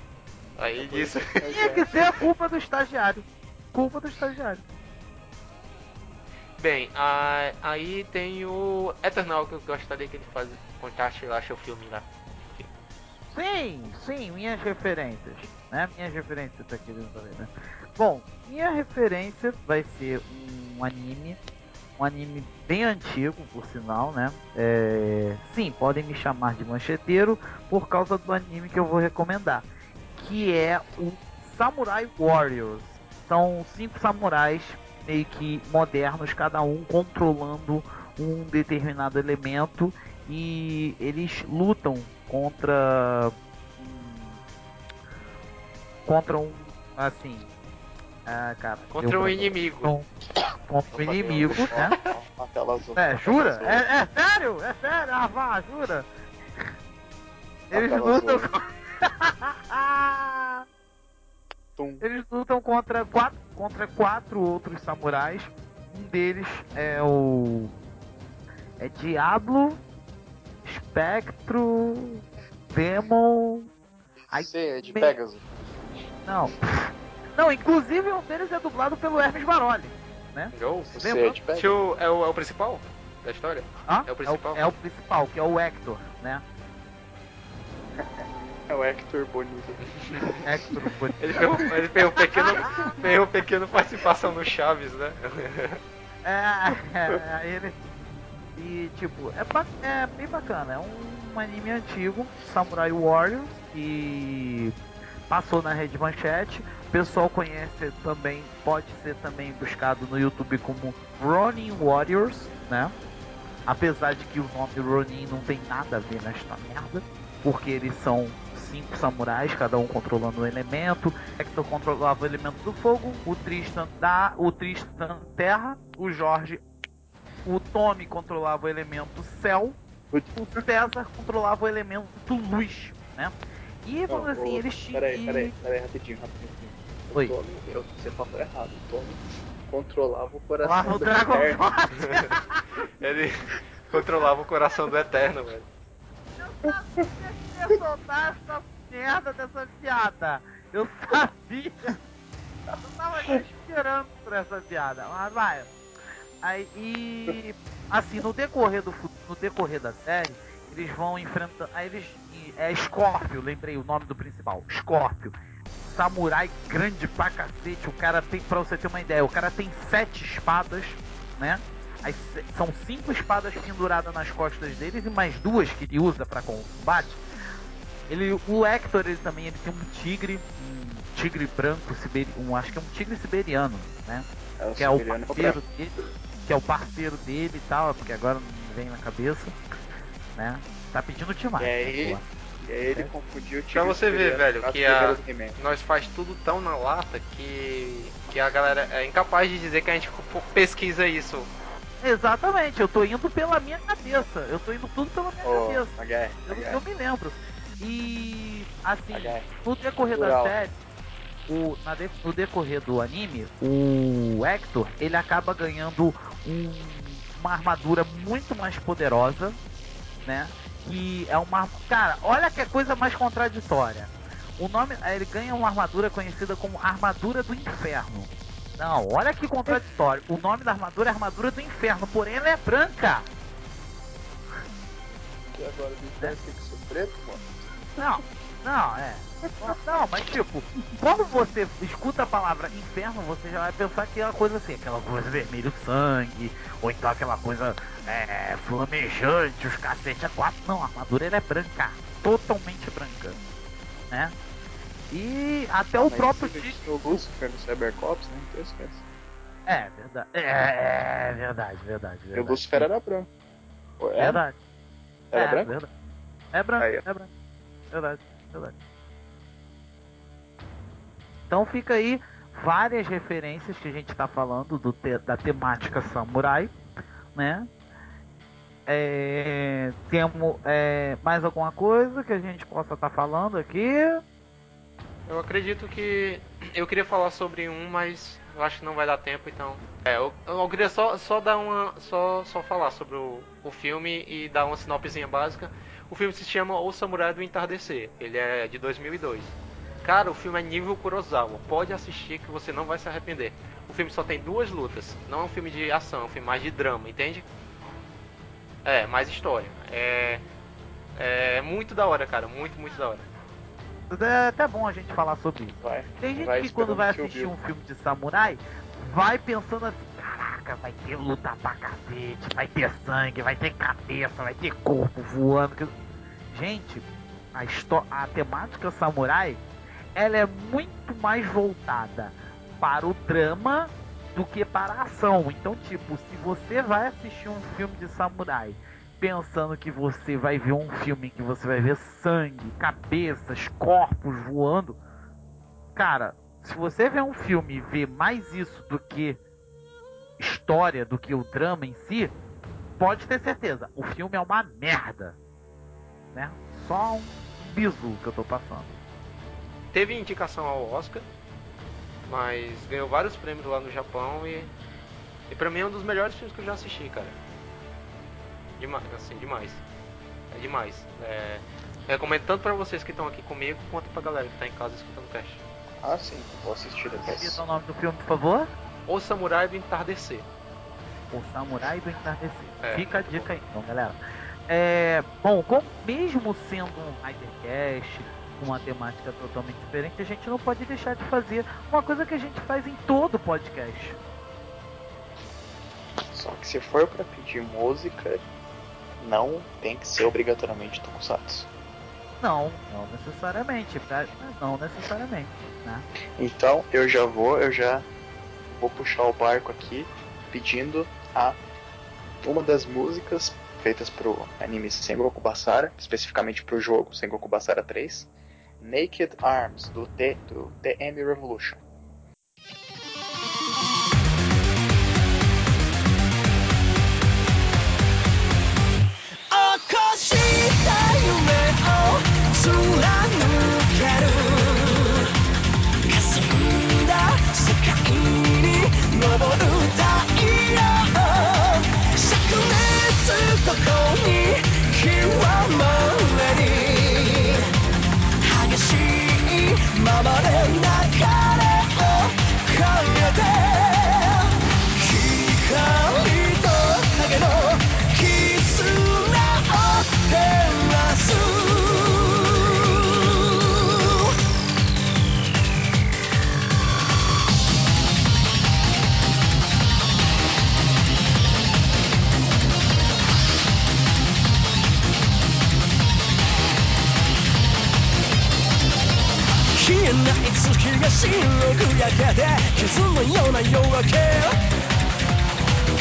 Aí disse. Tinha que ser a culpa do estagiário. Culpa do estagiário. Bem, a- aí tem o Eternal que eu gostaria que ele faz, contasse lá seu filme lá. sim, sim, minhas referências. Né? Minhas referências tá querendo saber, né? Bom, minha referência vai ser um anime. Um anime bem antigo, por sinal, né? É... Sim, podem me chamar de mancheteiro por causa do anime que eu vou recomendar. Que é o Samurai Warriors. São cinco samurais meio que modernos, cada um controlando um determinado elemento e eles lutam contra contra um assim ah, cara, contra um inimigo. contra um inimigo, né? É, jura? É, é sério? É sério? Ah, vá, jura? Eles lutam com... Eles lutam contra quatro, contra quatro outros samurais. Um deles é o. É Diablo, Spectro, Demon. Aí, Sim, é de me- Pegasus. Não. Não, inclusive um deles é dublado pelo Hermes Baroli, né? Você Lembra? é de Pegasus? Tio, é, o, é o principal da história? Hã? É o principal? É o, principal, que é o Hector, né? É o Hector Bonito. Hector Bonito. Ele fez, um- ele fez um pequeno, fez uma pequena participação no Chaves, né? É, é, ele. E tipo, é, ba- é bem bacana. É um anime antigo, Samurai Warriors, que passou na Rede Manchete. O pessoal conhece também, pode ser também buscado no YouTube como Ronin Warriors, né? Apesar de que o nome Ronin não tem nada a ver nesta merda, porque eles são cinco samurais, cada um controlando um elemento. Hector controlava o elemento do fogo, o Tristan da, o Tristan terra, o Jorge, o Tommy controlava o elemento céu, o César controlava o elemento luz, né? E vamos Não, assim, ô, eles tinham Peraí, peraí, peraí, rapidinho, rapidinho. O Oi. Tommy, eu, você falou errado. O Tommy controlava o coração Lá no do Dragon Eterno. Ele controlava o coração do Eterno, velho. Ia soltar essa merda dessa piada. Eu sabia. Eu tava esperando por essa piada. Mas vai. Aí, e assim, no decorrer do no decorrer da série, eles vão enfrentando. Aí eles. É Scorpio, lembrei o nome do principal. Scorpio. Samurai grande pra cacete. O cara tem, pra você ter uma ideia, o cara tem sete espadas, né? Aí se- são cinco espadas penduradas nas costas deles e mais duas que ele usa pra combate. Ele, o Hector, ele também ele tem um tigre, um tigre branco, siberi, um, acho que é um tigre siberiano, né? É, o que é o siberiano é parceiro dele, que é o parceiro dele e tal, porque agora não me vem na cabeça, né? Tá pedindo demais. E né, aí, pô? e aí ele confundiu o Pra tigre você ver, velho, que as a, nós faz tudo tão na lata que, que a galera é incapaz de dizer que a gente pesquisa isso. Exatamente, eu tô indo pela minha cabeça. Eu tô indo tudo pela minha Ô, cabeça. Maguire, Eu, Maguire. eu me lembro. E assim, Maguire. no decorrer da série, o, na de- no decorrer do anime, o Hector ele acaba ganhando um- uma armadura muito mais poderosa, né? Que é uma. Cara, olha que coisa mais contraditória. O nome. Ele ganha uma armadura conhecida como Armadura do Inferno. Não, olha que contraditório. O nome da armadura é Armadura do Inferno, porém ela é branca. E agora o inferno tem que ser preto, mano? Não, não, é. Não, mas tipo, quando você escuta a palavra inferno, você já vai pensar que é uma coisa assim, aquela coisa vermelho sangue, ou então aquela coisa é, flamejante, os cacete a quatro. Não, a armadura ela é branca, totalmente branca, né? E até o Ah, Mas próprio existir o Lucifer no Cybercops, né? Então esquece. É, verdade. É, é verdade, verdade, verdade. o Lucifer era branco. É? Verdade. Era é, branco? Verdade. É branco, Aí, é branco. Verdade, verdade. Então fica aí várias referências que a gente está falando do te- da temática samurai, né? É, temos é, mais alguma coisa que a gente possa estar falando aqui? Eu acredito que. Eu queria falar sobre um, mas eu acho que não vai dar tempo, então. É, eu, eu queria só, só dar uma. Só, só falar sobre o, o filme e dar uma sinopsezinha básica. O filme se chama O Samurai do Entardecer. Ele é de 2002. Cara, o filme é nível Kurosawa. Pode assistir que você não vai se arrepender. O filme só tem duas lutas. Não é um filme de ação, é um filme mais de drama, entende? É, mais história. É. É muito da hora, cara. Muito, muito da hora. É até bom a gente falar sobre isso. Vai. Tem gente vai que quando vai assistir um filme de samurai, vai pensando assim, caraca, vai ter luta pra cacete, vai ter sangue, vai ter cabeça, vai ter corpo voando. Gente, a, a temática samurai, ela é muito mais voltada para o drama do que para a ação. Então, tipo, se você vai assistir um filme de samurai pensando que você vai ver um filme que você vai ver sangue, cabeças, corpos voando, cara, se você vê um filme e vê mais isso do que história, do que o drama em si, pode ter certeza, o filme é uma merda. Né? Só um bizu que eu tô passando. Teve indicação ao Oscar, mas ganhou vários prêmios lá no Japão e. E pra mim é um dos melhores filmes que eu já assisti, cara. Demais, assim, demais. É demais. É, recomendo tanto pra vocês que estão aqui comigo quanto pra galera que tá em casa escutando o cast. Ah, sim, vou assistir depois. Repita o nome do filme, por favor. O Samurai do Entardecer. O Samurai do Entardecer. É, Fica a dica aí, então, galera. É, bom, como, mesmo sendo um Ridercast, uma temática totalmente diferente, a gente não pode deixar de fazer uma coisa que a gente faz em todo podcast. Só que se for pra pedir música, não tem que ser obrigatoriamente Tokusatsu. Não, não necessariamente. pra- Não necessariamente, né? Então eu já vou, eu já vou puxar o barco aqui pedindo a uma das músicas feitas pro anime Sengoku Basara, especificamente pro jogo Sengoku Basara 3, Naked Arms do, T, do TM Revolution. た夢を貫ける。霞んだ世界に昇る太陽。灼熱ここに極まれに激しいままでが白く焼けて傷のような夜明け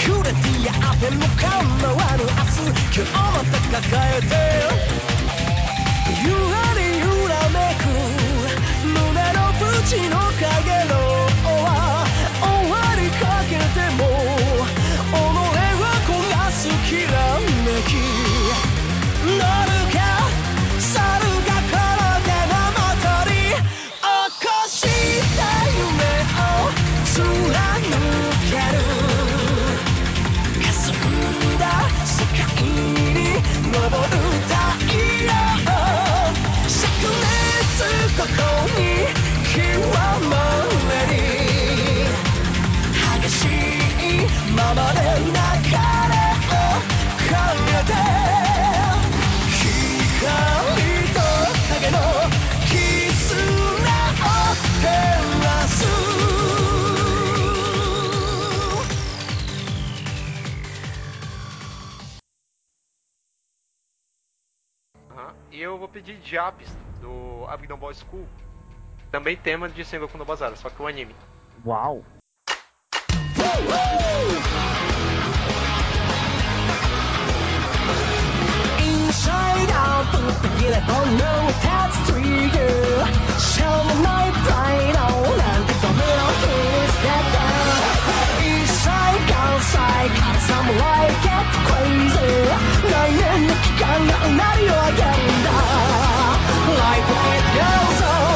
くれてやっても構わぬ明日。今日また抱えて eu vou pedir Japs do Abingdon Boy School. Também tema de Sengoku no Bazar, só que o anime. Uau! Inside out, feel it on no that's trigger. Show me night bright on and the middle is that down. Inside outside, got some like get crazy. 来年の期間がうなりを上げるんだ。 Life it goes on.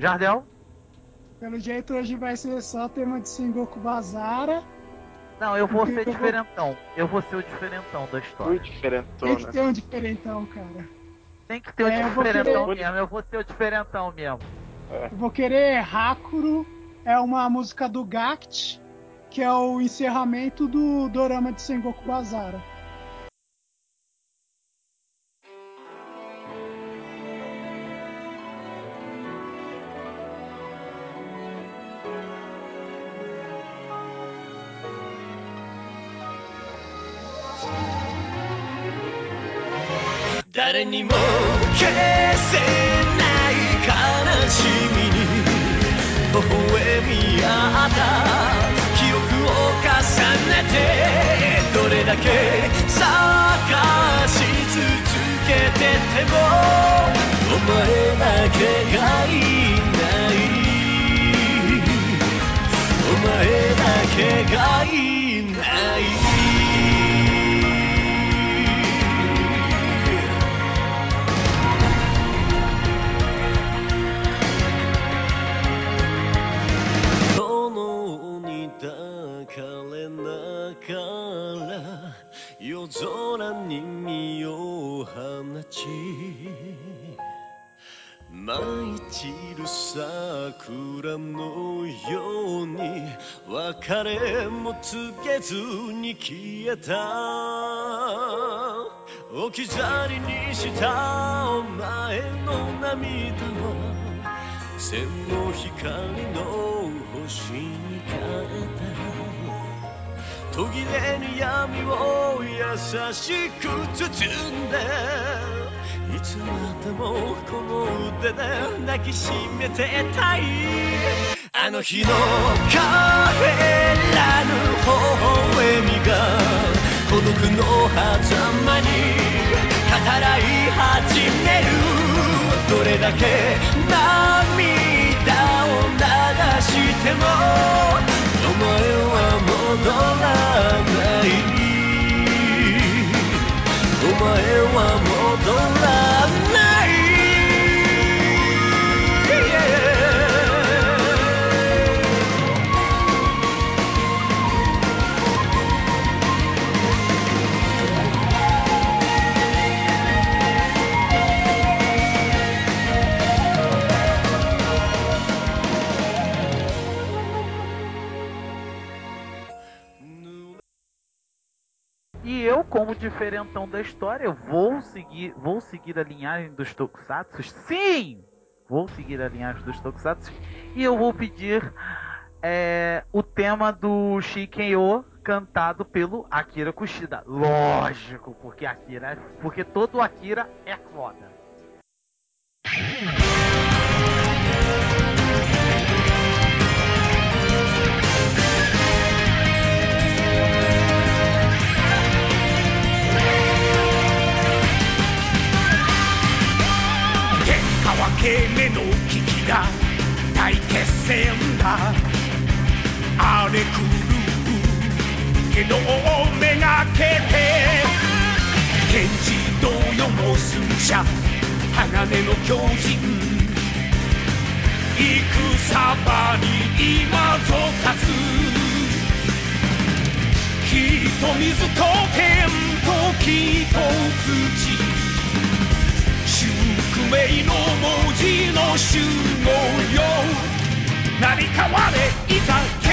Jardel? Pelo jeito hoje vai ser só tema de Sengoku Bazara. Não, eu vou ser eu diferentão. Eu vou ser o diferentão da história. Muito. Tem que ter um diferentão, cara. Tem que ter o É, eu vou diferentão querer- mesmo. Eu vou ser o diferentão mesmo. Eu vou querer Hakuro, é uma música do Gact, que é o encerramento do dorama de Sengoku Bazara.「誰にも消せない悲しみに微笑み合った記憶を重ねてどれだけ探し続けててもお前だけがいないお前だけがいない空に身を放ち舞い散る桜のように別れも告げずに消えた。置き去りにしたお前の涙は千の光の星に変えた。途切れぬ闇を優しく包んでいつまでもこの腕で抱きしめてたいあの日の帰らぬ微笑みが孤独の狭間に語らい始める。どれだけ涙を流してもお前は戻らないお前は戻らない「eu, como diferentão da história, eu vou seguir, vou seguir a linhagem dos Tokusatsu. Sim! Vou seguir a linhagem dos Tokusatsu. E eu vou pedir é, o tema do Shiken-O cantado pelo Akira Kushida. Lógico, porque Akira, é- porque todo Akira é foda. け目の危機が大決戦だ。荒れ狂うけどをめがけて。天地同様の寸者鋼の狂人。戦場に今ぞ立つ。火と水と天と木と土。命の文字の集合よ。成り代われいざ獣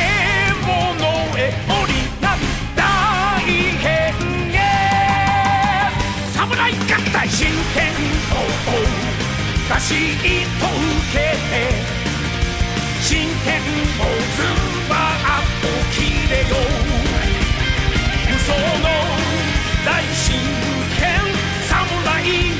へ降りなる大変へ侍合体新天候出し糸受けて。新天をズバッと切れよ無双の大真剣。侍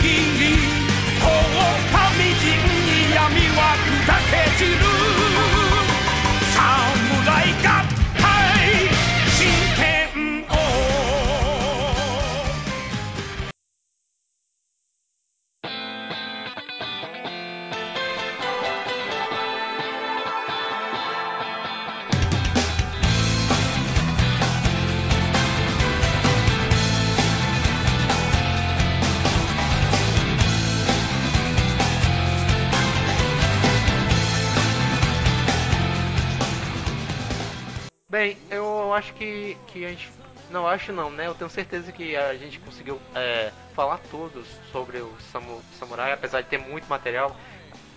acho que, que a gente. Não acho não, né? Eu tenho certeza que a gente conseguiu é, falar todos sobre o samu, samurai, apesar de ter muito material.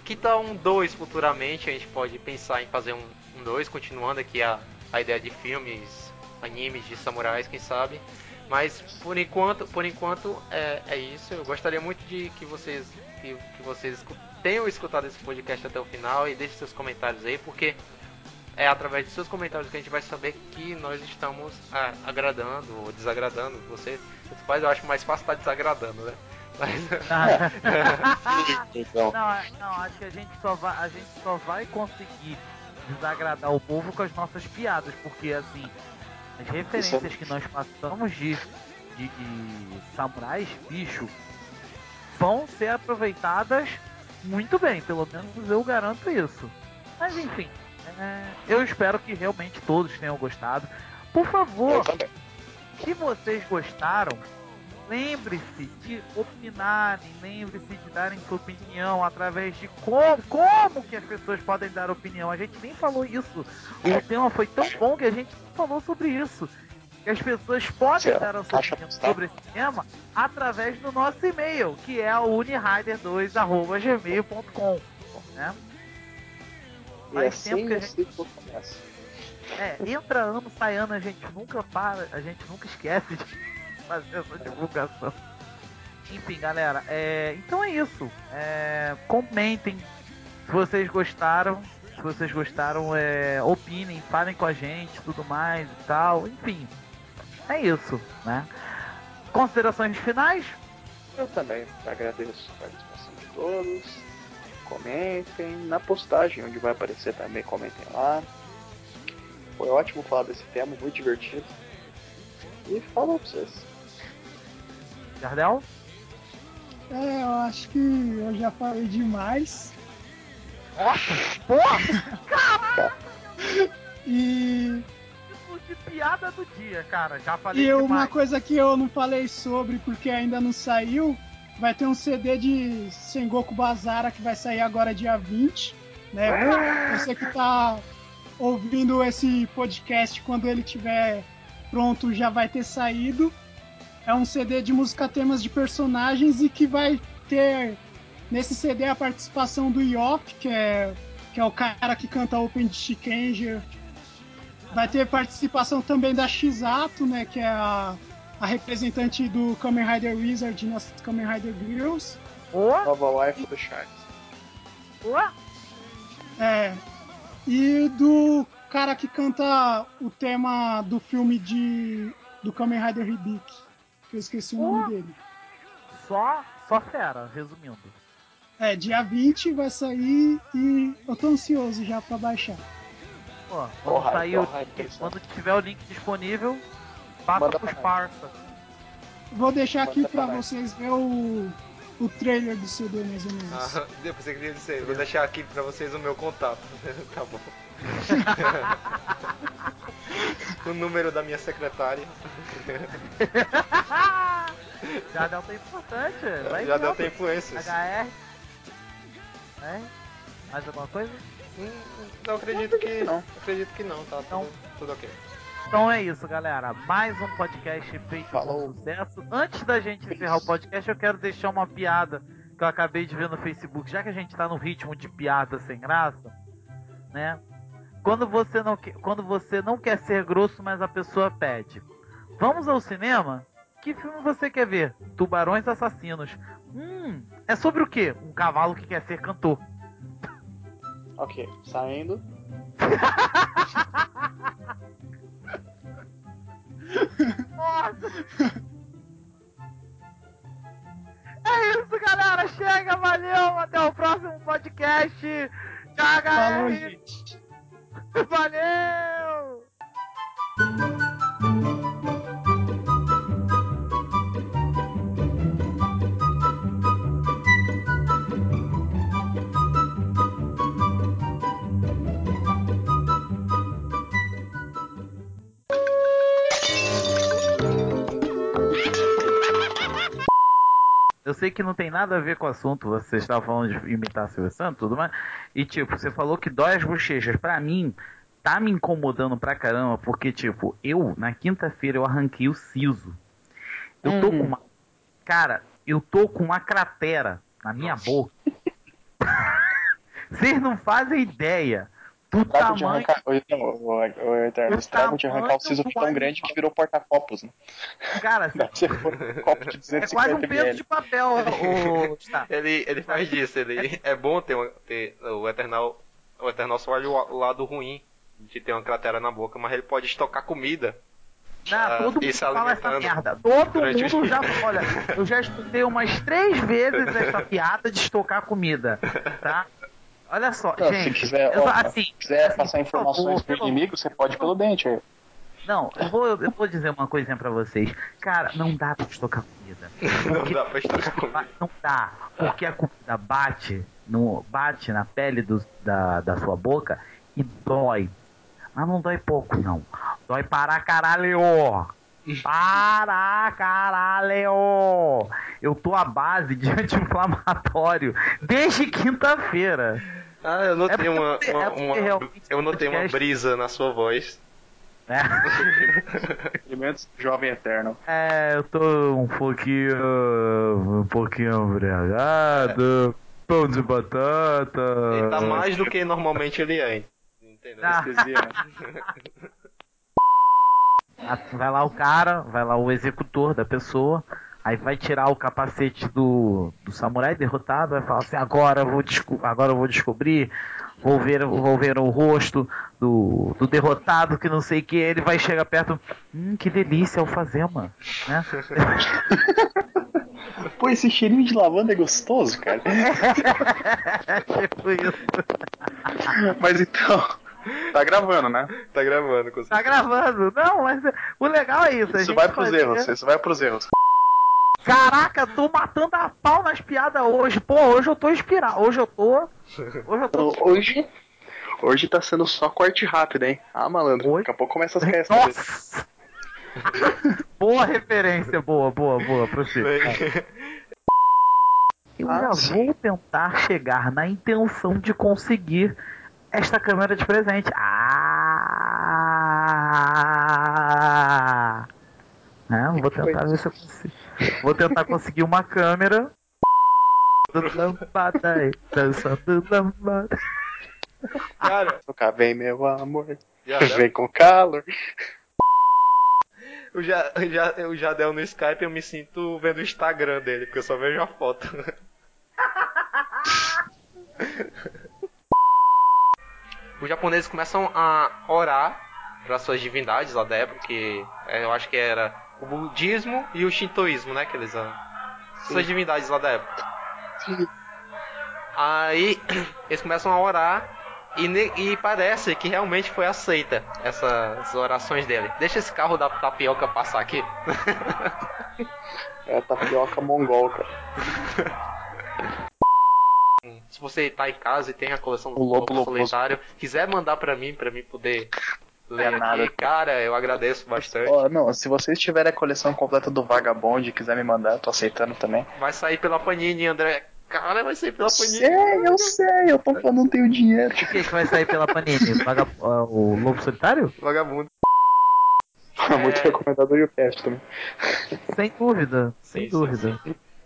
Que tal um 2 futuramente? A gente pode pensar em fazer um 2, um continuando aqui a, a ideia de filmes, animes de samurais, quem sabe. Mas por enquanto, por enquanto é, é isso. Eu gostaria muito de que vocês que, que vocês tenham escutado esse podcast até o final e deixem seus comentários aí, porque é através de seus comentários que a gente vai saber que nós estamos ah, agradando ou desagradando você. Faz, eu acho mais fácil estar desagradando, né? Mas... não, não, acho que a gente só vai, a gente só vai conseguir desagradar o povo com as nossas piadas, porque assim, as referências que nós passamos de, de, de samurais, bicho, vão ser aproveitadas muito bem, pelo menos eu garanto isso. Mas enfim, é, eu espero que realmente todos tenham gostado. Por favor, se vocês gostaram, lembre-se de opinarem, lembre-se de darem sua opinião através de como, como que as pessoas podem dar opinião. A gente nem falou isso. O tema foi tão bom que a gente nem falou sobre isso. Que as pessoas podem dar a sua opinião sobre esse tema através do nosso e-mail, que é o unihider2.gmail.com. Né? Faz assim tempo que a gente. É, entra ano, sai ano, a gente nunca para, a gente nunca esquece de fazer essa divulgação. Enfim, galera, é, então é isso. É, comentem se vocês gostaram. Se vocês gostaram, é, opinem, falem com a gente, tudo mais e tal. Enfim, é isso, né? Considerações finais? Eu também agradeço a participação de todos comentem na postagem onde vai aparecer também, comentem lá. Foi ótimo falar desse tema, muito divertido. E falou pra vocês. Jardel? É, eu acho que eu já falei demais. Nossa, porra! Caralho! e. De piada do dia, cara. Já falei E demais. uma coisa que eu não falei sobre porque ainda não saiu Vai ter um CD de Sengoku Bazara que vai sair agora dia 20, né? Você que tá ouvindo esse podcast quando ele tiver pronto já vai ter saído. É um CD de música temas de personagens e que vai ter nesse CD a participação do York, que é, que é o cara que canta Open de Shikenger. Vai ter participação também da Shizato, né, que é a a representante do Kamen Rider Wizard nas Kamen Rider Girls. Oh. Nova wife do Sharks. Oh. É. E do cara que canta o tema do filme de do Kamen Rider Hibiki. Que eu esqueci o nome dele. Só, só fera, resumindo. É, dia 20 vai sair e eu tô ansioso já pra baixar. Pô, quando sair quando tiver o link disponível, Passa Manda pros parça. Vou deixar aqui pra, pra vocês ver o, o trailer do CD mais ou menos. Ah, eu pensei que ia dizer, vou deixar aqui pra vocês o meu contato. tá bom. o número da minha secretária. Já deu tempo importante. Vai Já deu tempo influências. HR. É? Mais alguma coisa? Hum, não acredito que não. Acredito que não, tá não. Tudo, tudo ok. Então é isso, galera. Mais um podcast feito Falou. com sucesso. Antes da gente encerrar o podcast, eu quero deixar uma piada que eu acabei de ver no Facebook. Já que a gente tá no ritmo de piada sem graça, né? Quando você não, quando você não quer ser grosso, mas a pessoa pede. Vamos ao cinema? Que filme você quer ver? Tubarões Assassinos. Hum, é sobre o quê? Um cavalo que quer ser cantor. Ok, saindo. É isso, galera. Chega, valeu. Até o próximo podcast. Tchau, galera. Falou, gente. Valeu! Eu sei que não tem nada a ver com o assunto, você estava falando de imitar Silvio Santos tudo mais. E tipo, você falou que dói as bochechas. Pra mim, tá me incomodando pra caramba, porque, tipo, eu, na quinta-feira, eu arranquei o siso. Eu tô com uma. Cara, eu tô com uma cratera na minha boca. Vocês não fazem ideia O estrago de tamanho. arrancar. O, o, o Eterno, o de arrancar o siso foi tão grande que virou porta-copos, né? Cara, ser um copo de é quase um 250 peso ml. de papel, Gustavo. Ele, ele faz disso, ele é bom ter, uma, ter o Eternal. O Eternal só olha o, o lado ruim de ter uma cratera na boca, mas ele pode estocar comida. Não, Ah, todo mundo se fala essa merda. Todo o mundo já. Olha, eu já escutei umas três vezes essa piada de estocar comida, tá? Olha só, Não, gente. se quiser, eu, ó, assim, se quiser assim, passar informações favor, pro inimigo, você pode pelo dente. aí. Não, eu vou, eu vou dizer uma coisinha pra vocês. Cara, não dá pra estocar comida. Não dá pra estocar comida. Não dá, porque a comida bate, no, bate na pele do- da, da sua boca e dói. Mas não dói pouco, não. Dói para caralho! Para caralho! Eu tô à base de anti-inflamatório desde quinta-feira. Ah, eu notei É uma, é uma, porque uma- eu notei uma brisa na sua voz. Alimentos jovem eterno. É, eu tô um pouquinho. um pouquinho embriagado. Pão de batata. Ele tá mais do que normalmente ele é. Entendeu? Ah. Ah, Vai lá o cara, vai lá o executor da pessoa, aí vai tirar o capacete do, do samurai derrotado, vai falar assim, agora eu vou, agora eu vou descobrir, vou ver, vou ver o rosto do, do derrotado que não sei o que, ele vai chegar perto, hum, que delícia, alfazema, né? Pô, esse cheirinho de lavanda é gostoso, cara. tipo isso. Mas então, tá gravando, né? Tá gravando, com Tá gravando, não, mas o legal é isso. Isso vai pros erros, isso vai pros erros. Caraca, tô matando a pau nas piadas hoje. Pô, hoje eu tô inspirado. Hoje eu tô. Hoje eu tô. Hoje, hoje tá sendo só corte rápido, hein? Ah, malandro, daqui a pouco começa as restas. Nossa! boa referência, boa, boa, boa, prossiga. Eu Ah, já sim. vou tentar chegar na intenção de conseguir esta câmera de presente. Ah! É, vou tentar ver se eu consigo. Vou tentar conseguir uma câmera. Lambada aí, dançando lambada. Cara, Cá vem meu amor, vem com calor. eu já, já, já deu no Skype eu me sinto vendo o Instagram dele, porque eu só vejo a foto. Os japoneses começam a orar para suas divindades lá da época, que é, eu acho que era o budismo e o shintoísmo, né? Que eles ah, suas divindades lá da época. Aí eles começam a orar e, e parece que realmente foi aceita essas orações dele. Deixa esse carro da tapioca passar aqui. É tapioca mongol, cara. Se você tá em casa e tem a coleção do Lobo Lobo. Solitário, quiser mandar pra mim, pra mim poder ler É aqui, nada. cara, eu agradeço bastante. Ó, não, se vocês tiverem a coleção completa do Vagabond e quiser me mandar, eu tô aceitando também. Vai sair pela Panini, André. Cara, vai sair pela Panini. Sei, eu sei, eu tô falando, não tenho dinheiro. O que, que vai sair pela Panini? Vaga- ah, o Lobo Solitário? Vagabundo. Muito É. recomendado o YouCast também. Sem dúvida, sem Sim, sim, dúvida.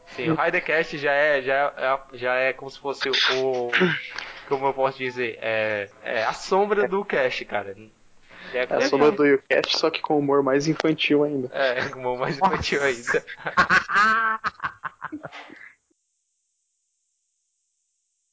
Sim, o Raidecast já é, já é, já é como se fosse o. Como eu posso dizer? É, é a sombra do cast, cara. É, é, é a soma do YouCast, só que com humor mais infantil ainda. É, humor mais infantil ainda.